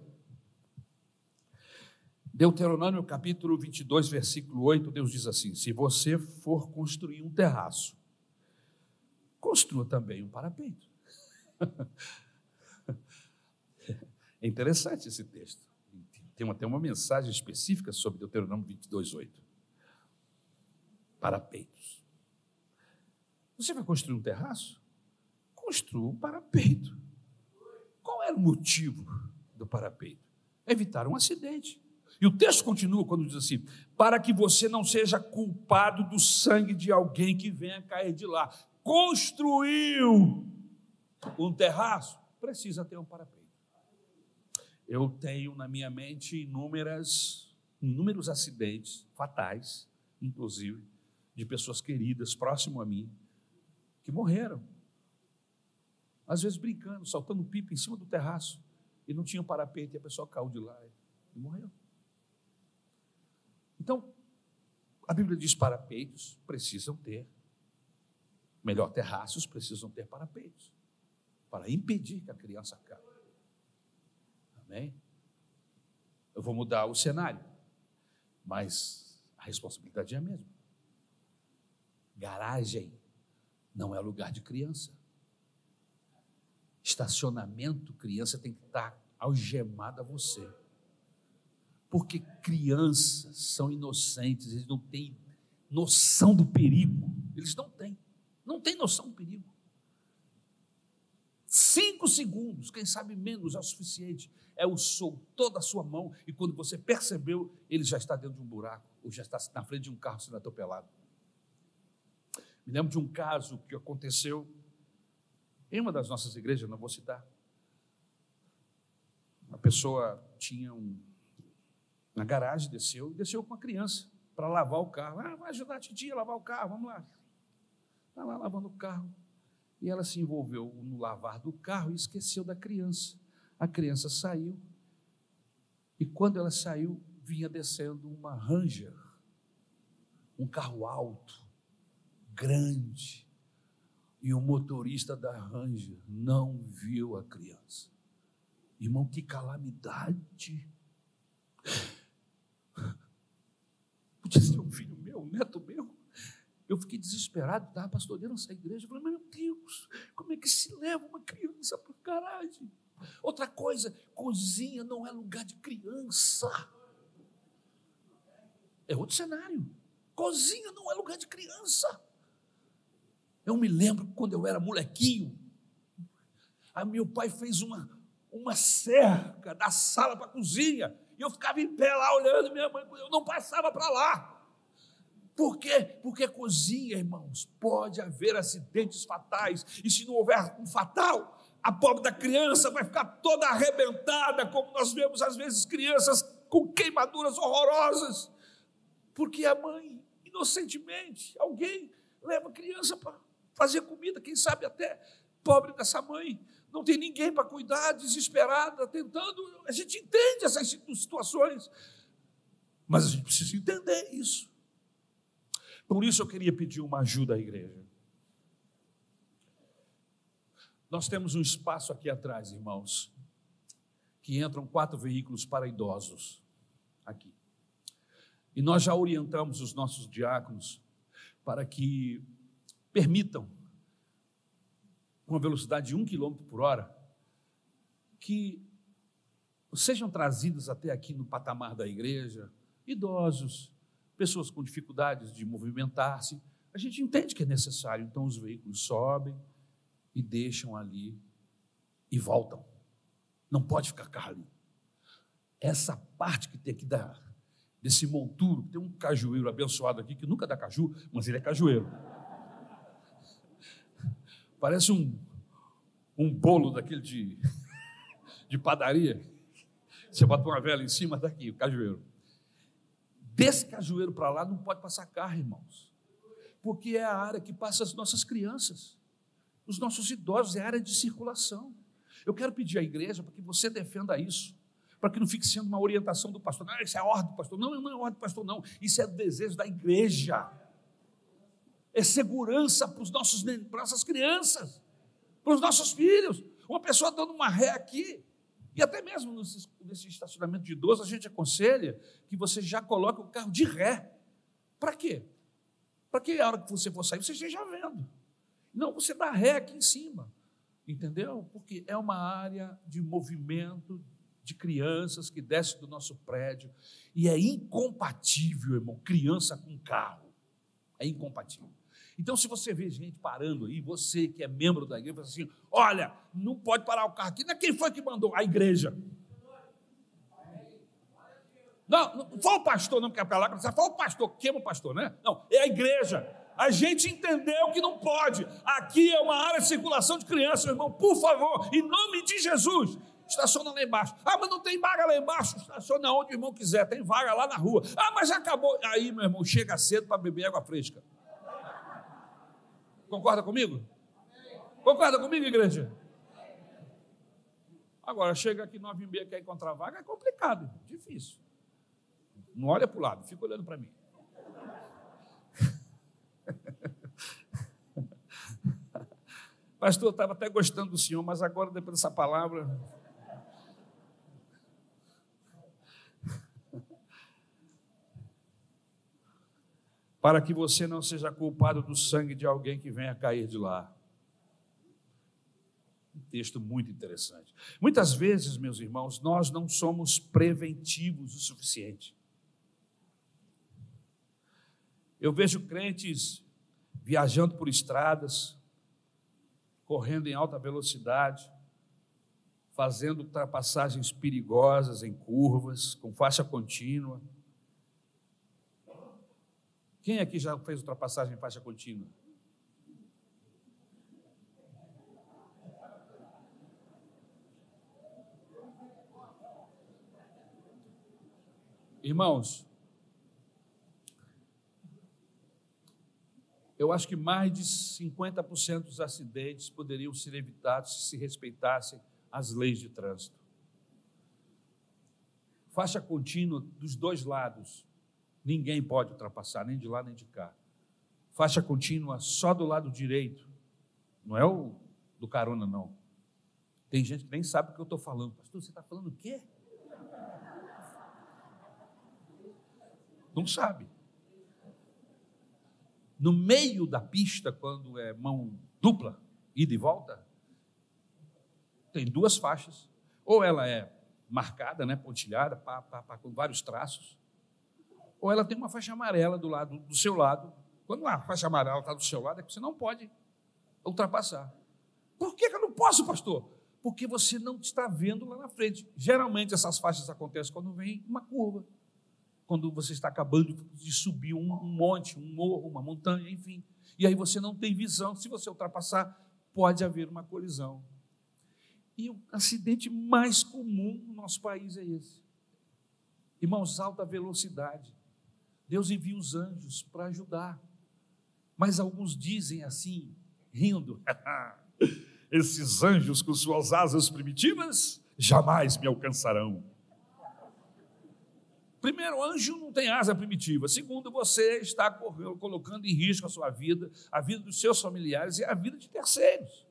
Deuteronômio capítulo 22, versículo 8, Deus diz assim: Se você for construir um terraço, construa também um parapeito. (laughs) É interessante esse texto. Tem até uma mensagem específica sobre Deuteronômio 22, 8. Parapeitos. Você vai construir um terraço? Construa um parapeito. Qual era o motivo do parapeito? Evitar um acidente. E o texto continua quando diz assim: para que você não seja culpado do sangue de alguém que venha cair de lá. Construiu um terraço, precisa ter um parapeito. Eu tenho na minha mente inúmeras, inúmeros acidentes fatais, inclusive, de pessoas queridas próximo a mim, que morreram. Às vezes brincando, saltando pipa em cima do terraço, e não tinha um parapeito, e a pessoa caiu de lá e morreu. Então, a Bíblia diz parapeitos precisam ter, melhor, terraços precisam ter parapeitos, para impedir que a criança caia. Amém? Eu vou mudar o cenário, mas a responsabilidade é a mesma. Garagem não é lugar de criança. Estacionamento, criança tem que estar algemada a você. Porque crianças são inocentes, eles não têm noção do perigo. Eles não têm. Não têm noção do perigo. Cinco segundos, quem sabe menos, é o suficiente. É o soltou da sua mão e quando você percebeu, ele já está dentro de um buraco, ou já está na frente de um carro sendo atropelado. Me lembro de um caso que aconteceu em uma das nossas igrejas, não vou citar. Uma pessoa tinha um na garagem, desceu, desceu com a criança para lavar o carro. Ah, vai ajudar a titia a lavar o carro, vamos lá. Está lá lavando o carro. E ela se envolveu no lavar do carro e esqueceu da criança. A criança saiu. E quando ela saiu, vinha descendo uma Ranger, um carro alto, grande. E o motorista da Ranger não viu a criança. Irmão, que calamidade! (laughs) Podia ser um filho meu, um neto meu. Eu fiquei desesperado, estava pastoreando essa igreja. Eu falei, meu Deus, como é que se leva uma criança para garagem? Outra coisa, cozinha não é lugar de criança. É outro cenário. Cozinha não é lugar de criança. Eu me lembro quando eu era molequinho, a meu pai fez uma, uma cerca da sala para a cozinha, e eu ficava em pé lá olhando minha mãe, eu não passava para lá. Por quê? Porque cozinha, irmãos, pode haver acidentes fatais, e se não houver um fatal, a pobre da criança vai ficar toda arrebentada, como nós vemos às vezes crianças com queimaduras horrorosas, porque a mãe, inocentemente, alguém leva a criança para fazer comida, quem sabe até pobre dessa mãe, não tem ninguém para cuidar, desesperada, tentando. A gente entende essas situações, mas a gente precisa entender isso. Por isso eu queria pedir uma ajuda à igreja. Nós temos um espaço aqui atrás, irmãos, que entram quatro veículos para idosos aqui. E nós já orientamos os nossos diáconos para que permitam, com a velocidade de um quilômetro por hora, que sejam trazidos até aqui no patamar da igreja idosos, pessoas com dificuldades de movimentar-se. A gente entende que é necessário, então os veículos sobem e deixam ali e voltam. Não pode ficar carro ali. Essa parte que tem aqui da, desse monturo, tem um cajueiro abençoado aqui que nunca dá caju, mas ele é cajueiro. Parece um, um bolo daquele de, (laughs) de padaria. Você bota uma vela em cima, está aqui, o cajueiro. Desse cajueiro para lá não pode passar carro, irmãos. Porque é a área que passa as nossas crianças. Os nossos idosos é a área de circulação. Eu quero pedir à igreja para que você defenda isso, para que não fique sendo uma orientação do pastor. Não, isso é ordem do pastor. Não, não é ordem do pastor, não. Isso é desejo da igreja é segurança para, os nossos, para nossas crianças, para os nossos filhos. Uma pessoa dando uma ré aqui, e até mesmo nesse, nesse estacionamento de idoso, a gente aconselha que você já coloque o carro de ré. Para quê? Para que a hora que você for sair, você esteja vendo. Não, você dá ré aqui em cima. Entendeu? Porque é uma área de movimento de crianças que desce do nosso prédio. E é incompatível, irmão, criança com carro. É incompatível. Então, se você vê gente parando aí, você que é membro da igreja, assim: olha, não pode parar o carro aqui. Não é quem foi que mandou? A igreja. Não, não foi o pastor, não para lá, você foi o pastor, queima o pastor, né? Não, é a igreja. A gente entendeu que não pode. Aqui é uma área de circulação de crianças, meu irmão. Por favor, em nome de Jesus, estaciona lá embaixo. Ah, mas não tem vaga lá embaixo. Estaciona onde o irmão quiser, tem vaga lá na rua. Ah, mas já acabou. Aí, meu irmão, chega cedo para beber água fresca. Concorda comigo? Concorda comigo, igreja? Agora, chega aqui nove e meia, quer encontrar vaga, é complicado, difícil. Não olha para o lado, fica olhando para mim. (laughs) Pastor, eu estava até gostando do senhor, mas agora, depois dessa palavra. Para que você não seja culpado do sangue de alguém que venha cair de lá. Um texto muito interessante. Muitas vezes, meus irmãos, nós não somos preventivos o suficiente. Eu vejo crentes viajando por estradas, correndo em alta velocidade, fazendo ultrapassagens perigosas em curvas, com faixa contínua quem aqui já fez ultrapassagem em faixa contínua? Irmãos, eu acho que mais de 50% dos acidentes poderiam ser evitados se se respeitassem as leis de trânsito. Faixa contínua dos dois lados, Ninguém pode ultrapassar, nem de lá nem de cá. Faixa contínua só do lado direito. Não é o do carona, não. Tem gente que nem sabe o que eu estou falando. Pastor, você está falando o quê? Não sabe. No meio da pista, quando é mão dupla, ida e volta, tem duas faixas. Ou ela é marcada, né, pontilhada, pá, pá, pá, com vários traços, ou ela tem uma faixa amarela do lado do seu lado. Quando a faixa amarela está do seu lado, é que você não pode ultrapassar. Por que, que eu não posso, pastor? Porque você não está vendo lá na frente. Geralmente essas faixas acontecem quando vem uma curva, quando você está acabando de subir um, um monte, um morro, uma montanha, enfim. E aí você não tem visão. Se você ultrapassar, pode haver uma colisão. E o acidente mais comum no nosso país é esse. Irmãos, alta velocidade. Deus envia os anjos para ajudar. Mas alguns dizem assim, rindo: (laughs) esses anjos com suas asas primitivas jamais me alcançarão. Primeiro, anjo não tem asa primitiva. Segundo, você está colocando em risco a sua vida, a vida dos seus familiares e a vida de terceiros.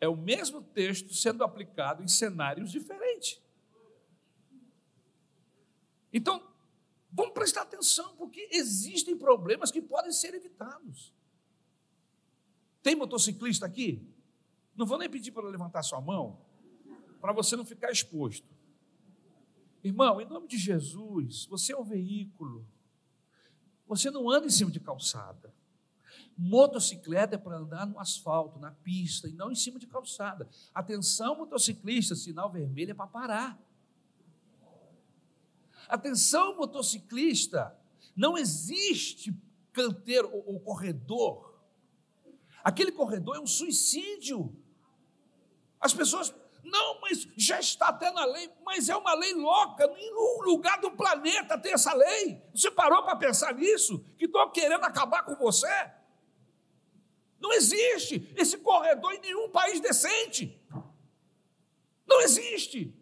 É o mesmo texto sendo aplicado em cenários diferentes. Então, vamos prestar atenção, porque existem problemas que podem ser evitados. Tem motociclista aqui? Não vou nem pedir para levantar sua mão, para você não ficar exposto. Irmão, em nome de Jesus, você é um veículo. Você não anda em cima de calçada. Motocicleta é para andar no asfalto, na pista, e não em cima de calçada. Atenção, motociclista, sinal vermelho é para parar. Atenção, motociclista, não existe canteiro ou, ou corredor. Aquele corredor é um suicídio. As pessoas não, mas já está até na lei, mas é uma lei louca, nenhum lugar do planeta tem essa lei. Você parou para pensar nisso? Que estou querendo acabar com você? Não existe esse corredor em nenhum país decente. Não existe.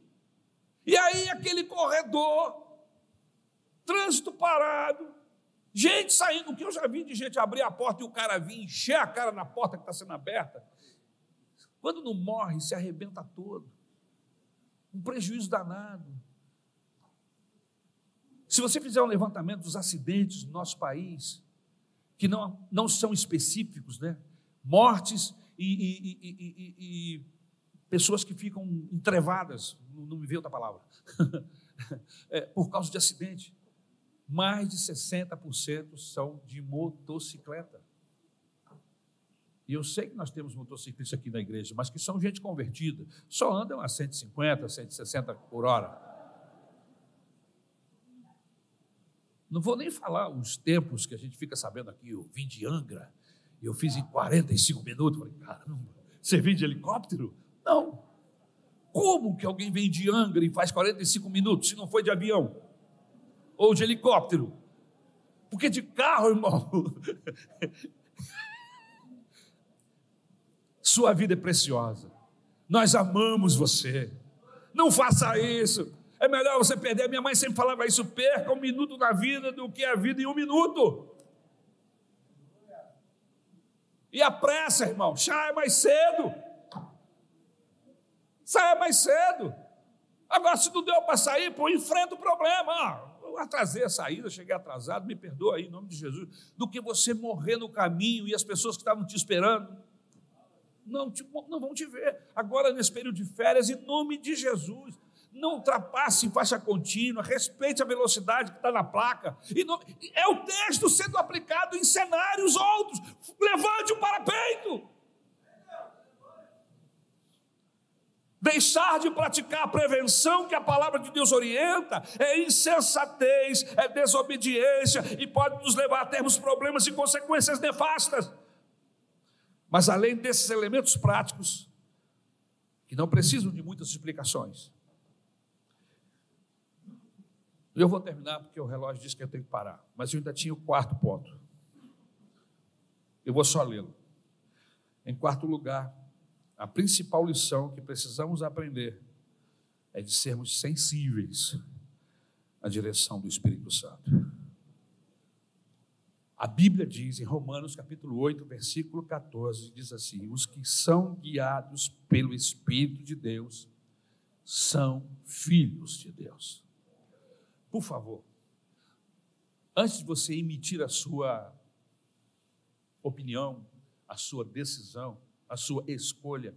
E aí, aquele corredor, trânsito parado, gente saindo. O que eu já vi de gente abrir a porta e o cara vir encher a cara na porta que está sendo aberta. Quando não morre, se arrebenta todo. Um prejuízo danado. Se você fizer um levantamento dos acidentes no nosso país, que não, não são específicos, né? Mortes e, e, e, pessoas que ficam entrevadas, não me veio outra palavra, (laughs) é, por causa de acidente, mais de 60% são de motocicleta. E eu sei que nós temos motociclistas aqui na igreja, mas que são gente convertida, só andam a 150, 160 por hora. Não vou nem falar os tempos que a gente fica sabendo aqui, eu vim de Angra, e eu fiz em 45 minutos. Falei, caramba, você vem de helicóptero? Não. Como que alguém vem de Angra e faz 45 minutos se não foi de avião? Ou de helicóptero? Porque de carro, irmão, (laughs) Sua vida é preciosa. Nós amamos você. Não faça isso. É melhor você perder. Minha mãe sempre falava isso: perca um minuto da vida do que a vida em um minuto. E a pressa, irmão, saia mais cedo. Saia mais cedo. Agora, se não deu para sair, pô, enfrenta o problema. Ah, eu atrasei a saída, cheguei atrasado, me perdoa aí, em nome de Jesus. Do que você morrer no caminho e as pessoas que estavam te esperando não, te, não vão te ver. Agora, nesse período de férias, em nome de Jesus, não ultrapasse em faixa contínua, respeite a velocidade que está na placa. Não, é o texto sendo aplicado em cenários outros. Levante o parapeito. Deixar de praticar a prevenção que a palavra de Deus orienta é insensatez, é desobediência e pode nos levar a termos problemas e consequências nefastas. Mas além desses elementos práticos, que não precisam de muitas explicações, eu vou terminar porque o relógio diz que eu tenho que parar, mas eu ainda tinha o quarto ponto. Eu vou só lê-lo. Em quarto lugar, a principal lição que precisamos aprender é de sermos sensíveis à direção do Espírito Santo. A Bíblia diz em Romanos capítulo 8, versículo 14, diz assim: os que são guiados pelo Espírito de Deus são filhos de Deus. Por favor, antes de você emitir a sua opinião, a sua decisão, a sua escolha,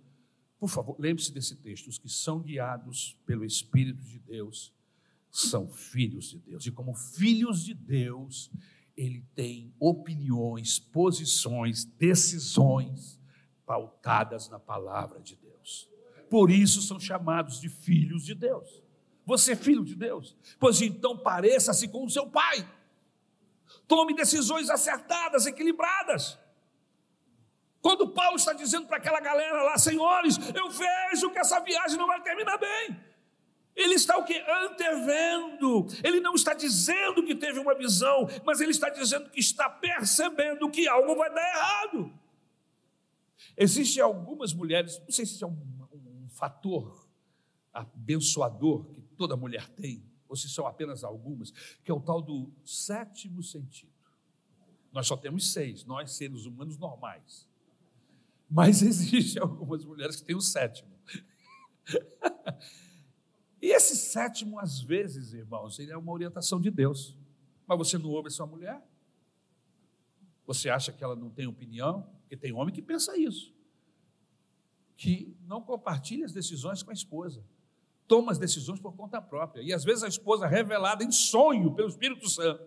Por favor, lembre-se desse texto: os que são guiados pelo Espírito de Deus são filhos de Deus. E como filhos de Deus, ele tem opiniões, posições, decisões pautadas na palavra de Deus. Por isso são chamados de filhos de Deus. Você é filho de Deus? Pois então pareça-se com o seu pai. Tome decisões acertadas, equilibradas. Quando Paulo está dizendo para aquela galera lá, senhores, eu vejo que essa viagem não vai terminar bem. Ele está o que? Antevendo. Ele não está dizendo que teve uma visão, mas ele está dizendo que está percebendo que algo vai dar errado. Existem algumas mulheres, não sei se é um, um fator abençoador que toda mulher tem, ou se são apenas algumas, que é o tal do sétimo sentido. Nós só temos seis, nós seres humanos normais. Mas (laughs) existem algumas mulheres que têm o sétimo. E esse sétimo, às vezes, irmãos, ele é uma orientação de Deus. Mas você não ouve a sua mulher? Você acha que ela não tem opinião? Porque tem homem que pensa isso. Que não compartilha as decisões com a esposa. Toma as decisões por conta própria. E às vezes a esposa é revelada em sonho pelo Espírito Santo.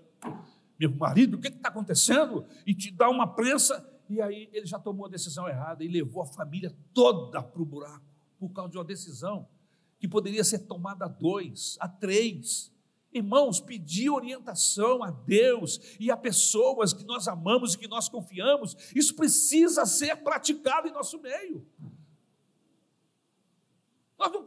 Meu marido, o que está acontecendo? E te dá uma prensa, e aí ele já tomou a decisão errada e levou a família toda para o buraco por causa de uma decisão que poderia ser tomada a dois, a três. Irmãos, pedir orientação a Deus e a pessoas que nós amamos e que nós confiamos, isso precisa ser praticado em nosso meio.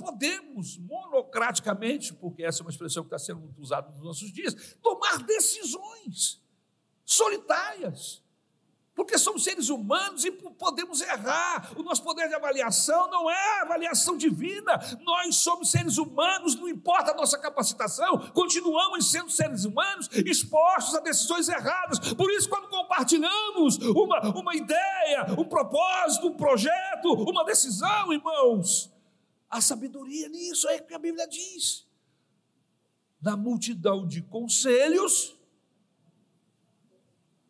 Podemos monocraticamente, porque essa é uma expressão que está sendo usada nos nossos dias, tomar decisões solitárias porque somos seres humanos e podemos errar. O nosso poder de avaliação não é avaliação divina. Nós somos seres humanos, não importa a nossa capacitação, continuamos sendo seres humanos expostos a decisões erradas. Por isso, quando compartilhamos uma, uma ideia, um propósito, um projeto, uma decisão, irmãos, a sabedoria nisso é o que a Bíblia diz. Na multidão de conselhos,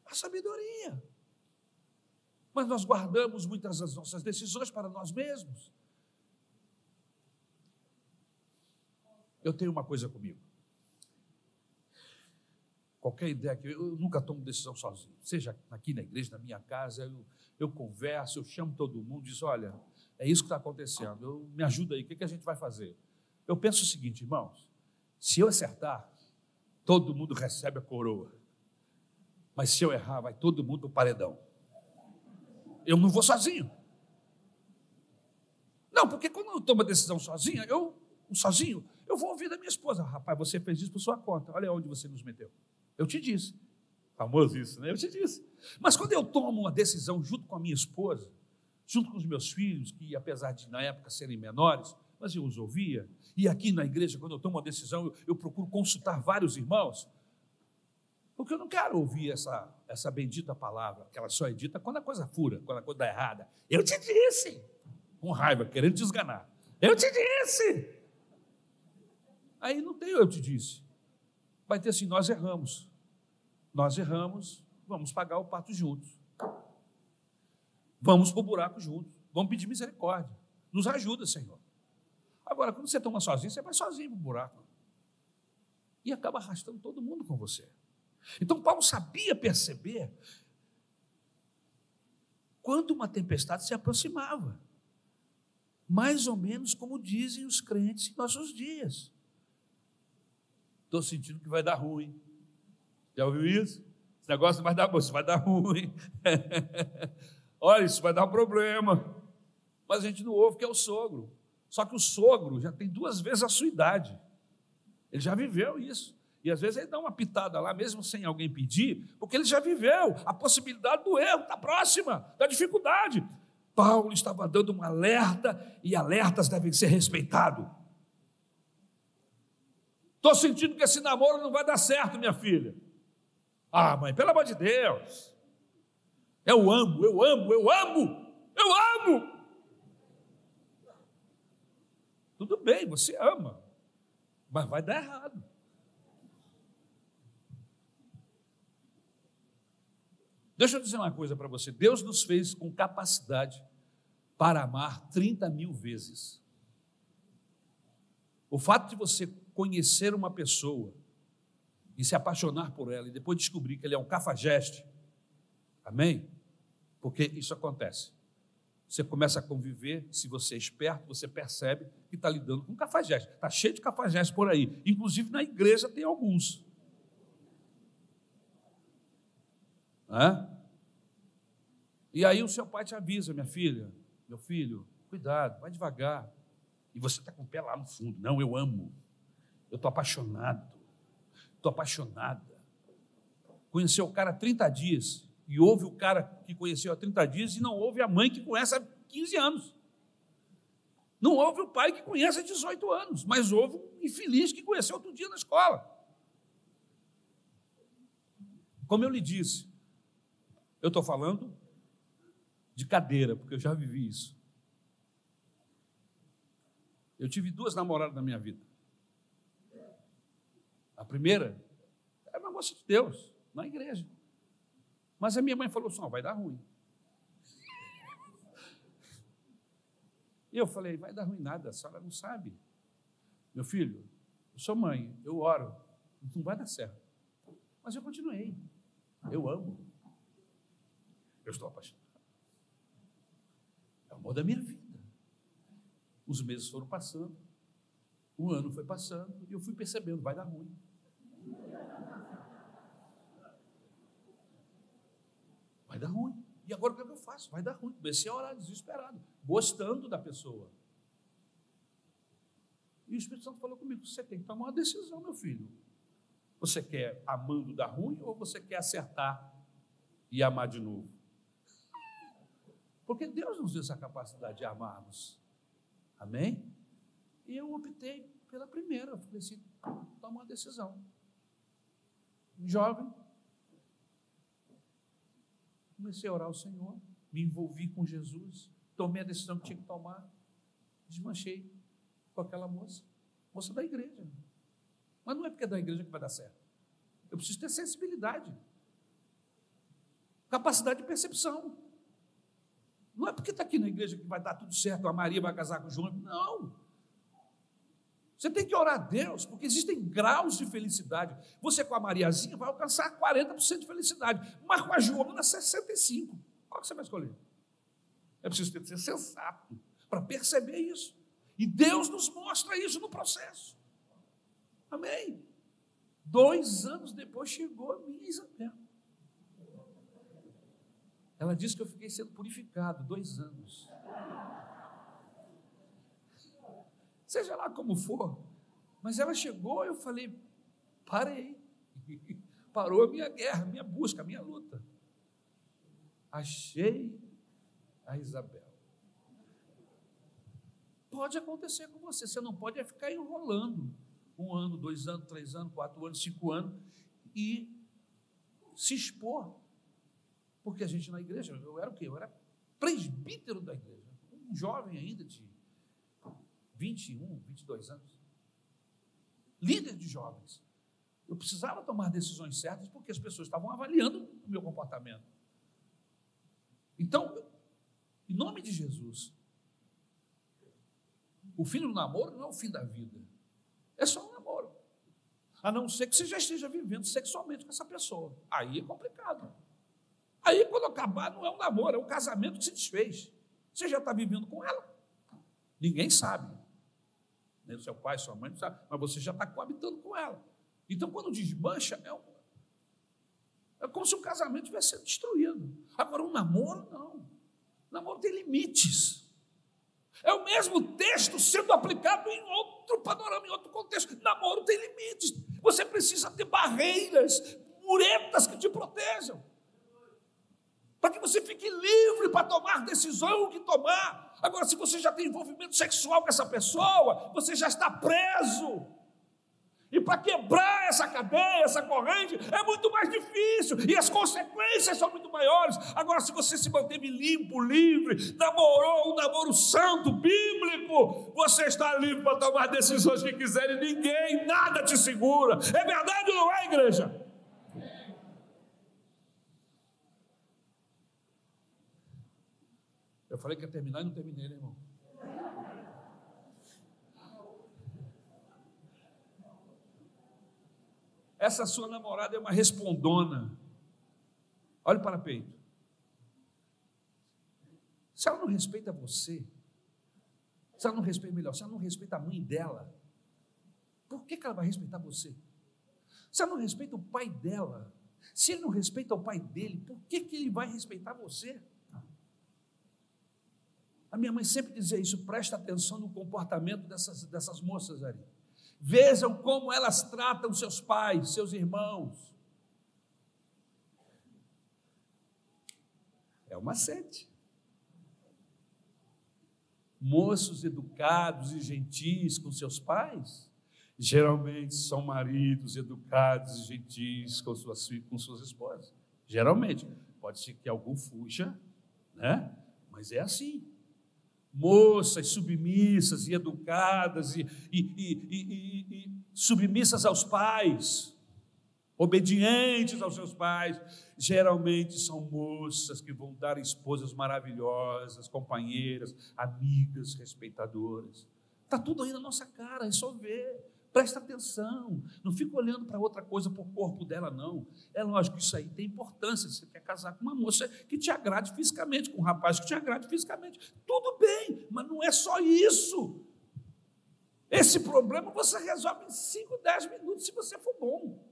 a sabedoria mas nós guardamos muitas das nossas decisões para nós mesmos. Eu tenho uma coisa comigo. Qualquer ideia que eu, eu nunca tomo decisão sozinho, seja aqui na igreja, na minha casa, eu, eu converso, eu chamo todo mundo, diz: olha, é isso que está acontecendo, eu, me ajuda aí, o que, que a gente vai fazer? Eu penso o seguinte, irmãos: se eu acertar, todo mundo recebe a coroa, mas se eu errar, vai todo mundo para o paredão. Eu não vou sozinho. Não, porque quando eu tomo a decisão sozinha, eu, sozinho, eu vou ouvir da minha esposa. Rapaz, você fez isso por sua conta. Olha onde você nos meteu. Eu te disse. Famoso isso, né? Eu te disse. Mas quando eu tomo uma decisão junto com a minha esposa, junto com os meus filhos, que apesar de na época serem menores, mas eu os ouvia, e aqui na igreja, quando eu tomo uma decisão, eu, eu procuro consultar vários irmãos, porque eu não quero ouvir essa, essa bendita palavra, que ela só é dita quando a coisa fura, quando a coisa dá errada. Eu te disse, com raiva, querendo te esganar. Eu te disse. Aí não tem eu te disse. Vai ter assim, nós erramos. Nós erramos, vamos pagar o pato juntos. Vamos para o buraco juntos. Vamos pedir misericórdia. Nos ajuda, Senhor. Agora, quando você toma sozinho, você vai sozinho para o buraco. E acaba arrastando todo mundo com você. Então Paulo sabia perceber quando uma tempestade se aproximava. Mais ou menos como dizem os crentes em nossos dias. Estou sentindo que vai dar ruim. Já ouviu isso? Esse negócio vai dar bom, vai dar ruim. (laughs) Olha, isso vai dar um problema. Mas a gente não ouve que é o sogro. Só que o sogro já tem duas vezes a sua idade. Ele já viveu isso. E às vezes ele dá uma pitada lá, mesmo sem alguém pedir, porque ele já viveu a possibilidade do erro, da próxima, da dificuldade. Paulo estava dando um alerta e alertas devem ser respeitados. Estou sentindo que esse namoro não vai dar certo, minha filha. Ah, mãe, pelo amor de Deus. Eu amo, eu amo, eu amo, eu amo. Tudo bem, você ama, mas vai dar errado. Deixa eu dizer uma coisa para você: Deus nos fez com capacidade para amar 30 mil vezes. O fato de você conhecer uma pessoa e se apaixonar por ela e depois descobrir que ele é um cafajeste, amém? Porque isso acontece. Você começa a conviver, se você é esperto, você percebe que está lidando com cafajeste. Está cheio de cafajeste por aí. Inclusive na igreja tem alguns. E aí o seu pai te avisa, minha filha, meu filho, cuidado, vai devagar. E você está com o pé lá no fundo. Não, eu amo. Eu estou apaixonado. Estou apaixonada. Conheceu o cara há 30 dias. E ouve o cara que conheceu há 30 dias e não ouve a mãe que conhece há 15 anos. Não ouve o pai que conhece há 18 anos, mas ouve um infeliz que conheceu outro dia na escola. Como eu lhe disse, eu estou falando de cadeira, porque eu já vivi isso. Eu tive duas namoradas na minha vida. A primeira era uma moça de Deus, na igreja. Mas a minha mãe falou assim: oh, vai dar ruim. E eu falei: vai dar ruim nada, a senhora não sabe. Meu filho, eu sou mãe, eu oro, não vai dar certo. Mas eu continuei. Eu amo. Eu estou apaixonado. É o amor da minha vida. Os meses foram passando, o ano foi passando, e eu fui percebendo, vai dar ruim. Vai dar ruim. E agora o que, é que eu faço? Vai dar ruim. Comecei a orar desesperado, gostando da pessoa. E o Espírito Santo falou comigo: você tem que tomar uma decisão, meu filho. Você quer amando dar ruim ou você quer acertar e amar de novo? Porque Deus nos deu essa capacidade de amarmos. Amém? E eu optei pela primeira. Eu falei assim: toma uma decisão. Jovem, comecei a orar ao Senhor, me envolvi com Jesus, tomei a decisão que tinha que tomar, desmanchei com aquela moça, moça da igreja. Mas não é porque é da igreja que vai dar certo. Eu preciso ter sensibilidade, capacidade de percepção. Não é porque está aqui na igreja que vai dar tudo certo, a Maria vai casar com o João. Não. Você tem que orar a Deus, porque existem graus de felicidade. Você com a Mariazinha vai alcançar 40% de felicidade, mas com a Joana 65%. Qual que você vai escolher? É preciso ter, ser sensato para perceber isso. E Deus nos mostra isso no processo. Amém. Dois anos depois chegou a minha Isabel. Ela disse que eu fiquei sendo purificado dois anos. Seja lá como for. Mas ela chegou e eu falei: parei. (laughs) Parou a minha guerra, a minha busca, a minha luta. Achei a Isabel. Pode acontecer com você, você não pode ficar enrolando um ano, dois anos, três anos, quatro anos, cinco anos e se expor porque a gente na igreja, eu era o quê? Eu era presbítero da igreja, um jovem ainda de 21, 22 anos. Líder de jovens. Eu precisava tomar decisões certas porque as pessoas estavam avaliando o meu comportamento. Então, em nome de Jesus, o fim do namoro não é o fim da vida. É só um namoro. A não ser que você já esteja vivendo sexualmente com essa pessoa. Aí é complicado. Aí, quando acabar, não é um namoro, é um casamento que se desfez. Você já está vivendo com ela. Ninguém sabe. O seu pai, sua mãe sabe, mas você já está coabitando com ela. Então, quando desmancha, é, um, é como se um casamento tivesse sido destruído. Agora, um namoro, não. O namoro tem limites. É o mesmo texto sendo aplicado em outro panorama, em outro contexto. Namoro tem limites. Você precisa ter barreiras, muretas que te protejam para que você fique livre para tomar decisão que tomar. Agora, se você já tem envolvimento sexual com essa pessoa, você já está preso. E para quebrar essa cadeia, essa corrente, é muito mais difícil e as consequências são muito maiores. Agora, se você se manteve limpo, livre, namorou um namoro santo, bíblico, você está livre para tomar decisões que quiser e ninguém, nada te segura. É verdade ou não é, igreja? Eu falei que ia terminar e não terminei, né, irmão? Essa sua namorada é uma respondona. Olhe para peito. Se ela não respeita você, se ela não respeita, melhor, se ela não respeita a mãe dela, por que, que ela vai respeitar você? Se ela não respeita o pai dela, se ele não respeita o pai dele, por que, que ele vai respeitar você? A minha mãe sempre dizia isso, presta atenção no comportamento dessas, dessas moças ali. Vejam como elas tratam seus pais, seus irmãos. É uma sede. Moços educados e gentis com seus pais, geralmente são maridos educados e gentis com suas, com suas esposas. Geralmente. Pode ser que algum fuja, né? Mas é assim moças submissas e educadas e, e, e, e, submissas aos pais, obedientes aos seus pais, geralmente são moças que vão dar esposas maravilhosas, companheiras, amigas, respeitadoras. Está tudo aí na nossa cara, é só ver. Presta atenção, não fica olhando para outra coisa por corpo dela, não. É lógico isso aí tem importância. Você quer casar com uma moça que te agrade fisicamente, com um rapaz que te agrade fisicamente. Tudo bem, mas não é só isso. Esse problema você resolve em 5, 10 minutos se você for bom.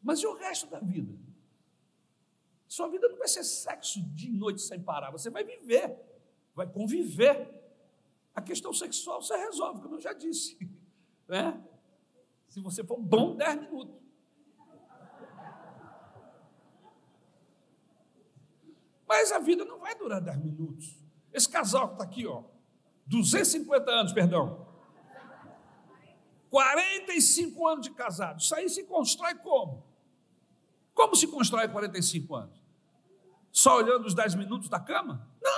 Mas e o resto da vida? Sua vida não vai ser sexo de noite sem parar, você vai viver, vai conviver. A questão sexual você resolve, como eu já disse. (laughs) Né? Se você for bom, 10 minutos. Mas a vida não vai durar 10 minutos. Esse casal que está aqui, ó, 250 anos, perdão. 45 anos de casado. Isso aí se constrói como? Como se constrói 45 anos? Só olhando os 10 minutos da cama? Não!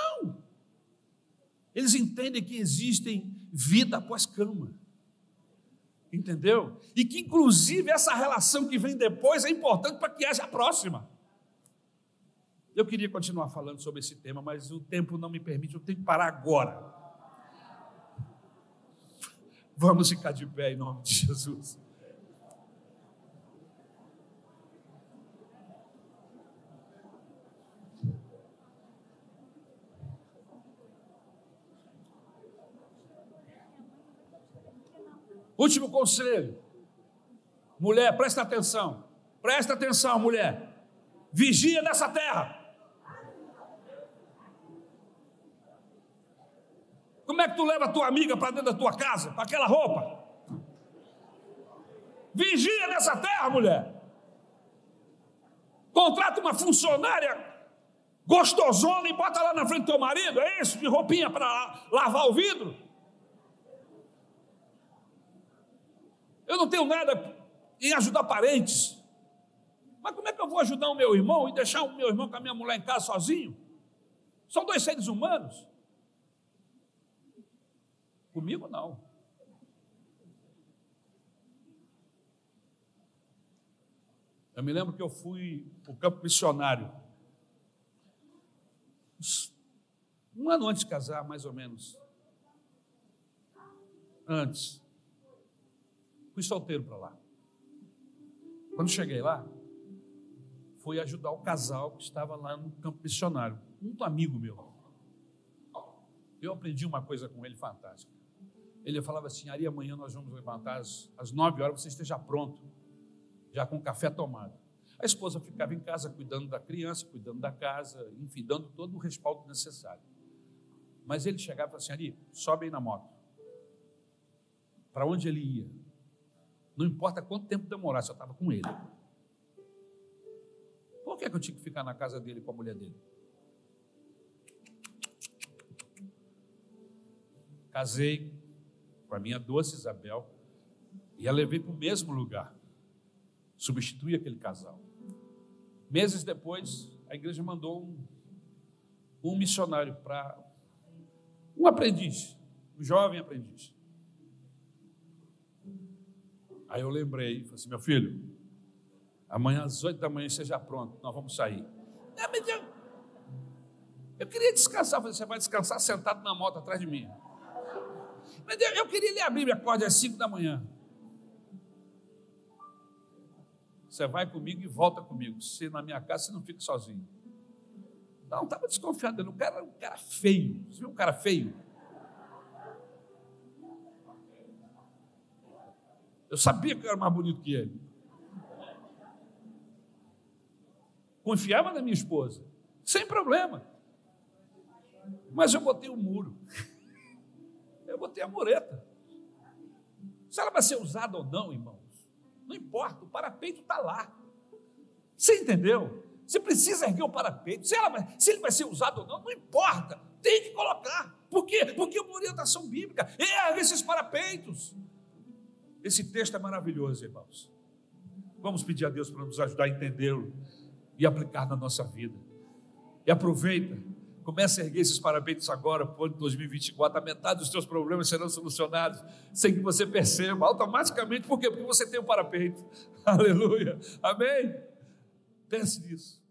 Eles entendem que existem vida após cama. Entendeu? E que, inclusive, essa relação que vem depois é importante para que haja a próxima. Eu queria continuar falando sobre esse tema, mas o tempo não me permite, eu tenho que parar agora. Vamos ficar de pé em nome de Jesus. Último conselho. Mulher, presta atenção. Presta atenção, mulher. Vigia nessa terra. Como é que tu leva a tua amiga para dentro da tua casa, com aquela roupa? Vigia nessa terra, mulher. Contrata uma funcionária gostosona e bota lá na frente do teu marido, é isso? De roupinha para lavar o vidro. Eu não tenho nada em ajudar parentes. Mas como é que eu vou ajudar o meu irmão e deixar o meu irmão com a minha mulher em casa sozinho? São dois seres humanos. Comigo não. Eu me lembro que eu fui para o campo missionário. Um ano antes de casar, mais ou menos. Antes. Fui solteiro para lá. Quando cheguei lá, fui ajudar o casal que estava lá no campo missionário. Muito amigo meu. Eu aprendi uma coisa com ele fantástica. Ele falava assim: Ari, amanhã nós vamos levantar às, nove horas, você esteja pronto, já com café tomado. A esposa ficava em casa cuidando da criança, cuidando da casa, enfim, dando todo o respaldo necessário. Mas ele chegava e falava assim: Ari, sobe aí na moto. Para onde ele ia? Não importa quanto tempo demorasse, eu estava com ele. Por que, é que eu tinha que ficar na casa dele com a mulher dele? Casei com a minha doce Isabel e a levei para o mesmo lugar. Substituí aquele casal. Meses depois, a igreja mandou um, um missionário para um aprendiz, um jovem aprendiz. Aí eu lembrei, falei assim, meu filho, amanhã às oito da manhã seja pronto, nós vamos sair. Eu queria descansar. Eu falei, você vai descansar sentado na moto atrás de mim. Mas eu queria ler a Bíblia, acorde às 5 da manhã. Você vai comigo e volta comigo. Se na minha casa, você não fica sozinho. Não, estava desconfiado. O cara, um cara feio. Você viu um cara feio? Eu sabia que eu era mais bonito que ele. Confiava na minha esposa, sem problema. Mas eu botei o um muro. Eu botei a mureta. Se ela vai ser usada ou não, irmãos, não importa, o parapeito está lá. Você entendeu? Você precisa erguer o parapeito. Se, vai, se, ele vai ser usado ou não, não importa. Tem que colocar. Por quê? Porque é uma orientação bíblica. Ergue esses parapeitos. Esse texto é maravilhoso, irmãos. Vamos pedir a Deus para nos ajudar a entendê-lo e aplicar na nossa vida. E aproveita, comece a erguer esses parapeitos agora, para o ano 2024, a metade dos seus problemas serão solucionados, sem que você perceba, automaticamente, por quê? Porque você tem um parapeito. (laughs) Aleluia. Amém? Pense nisso.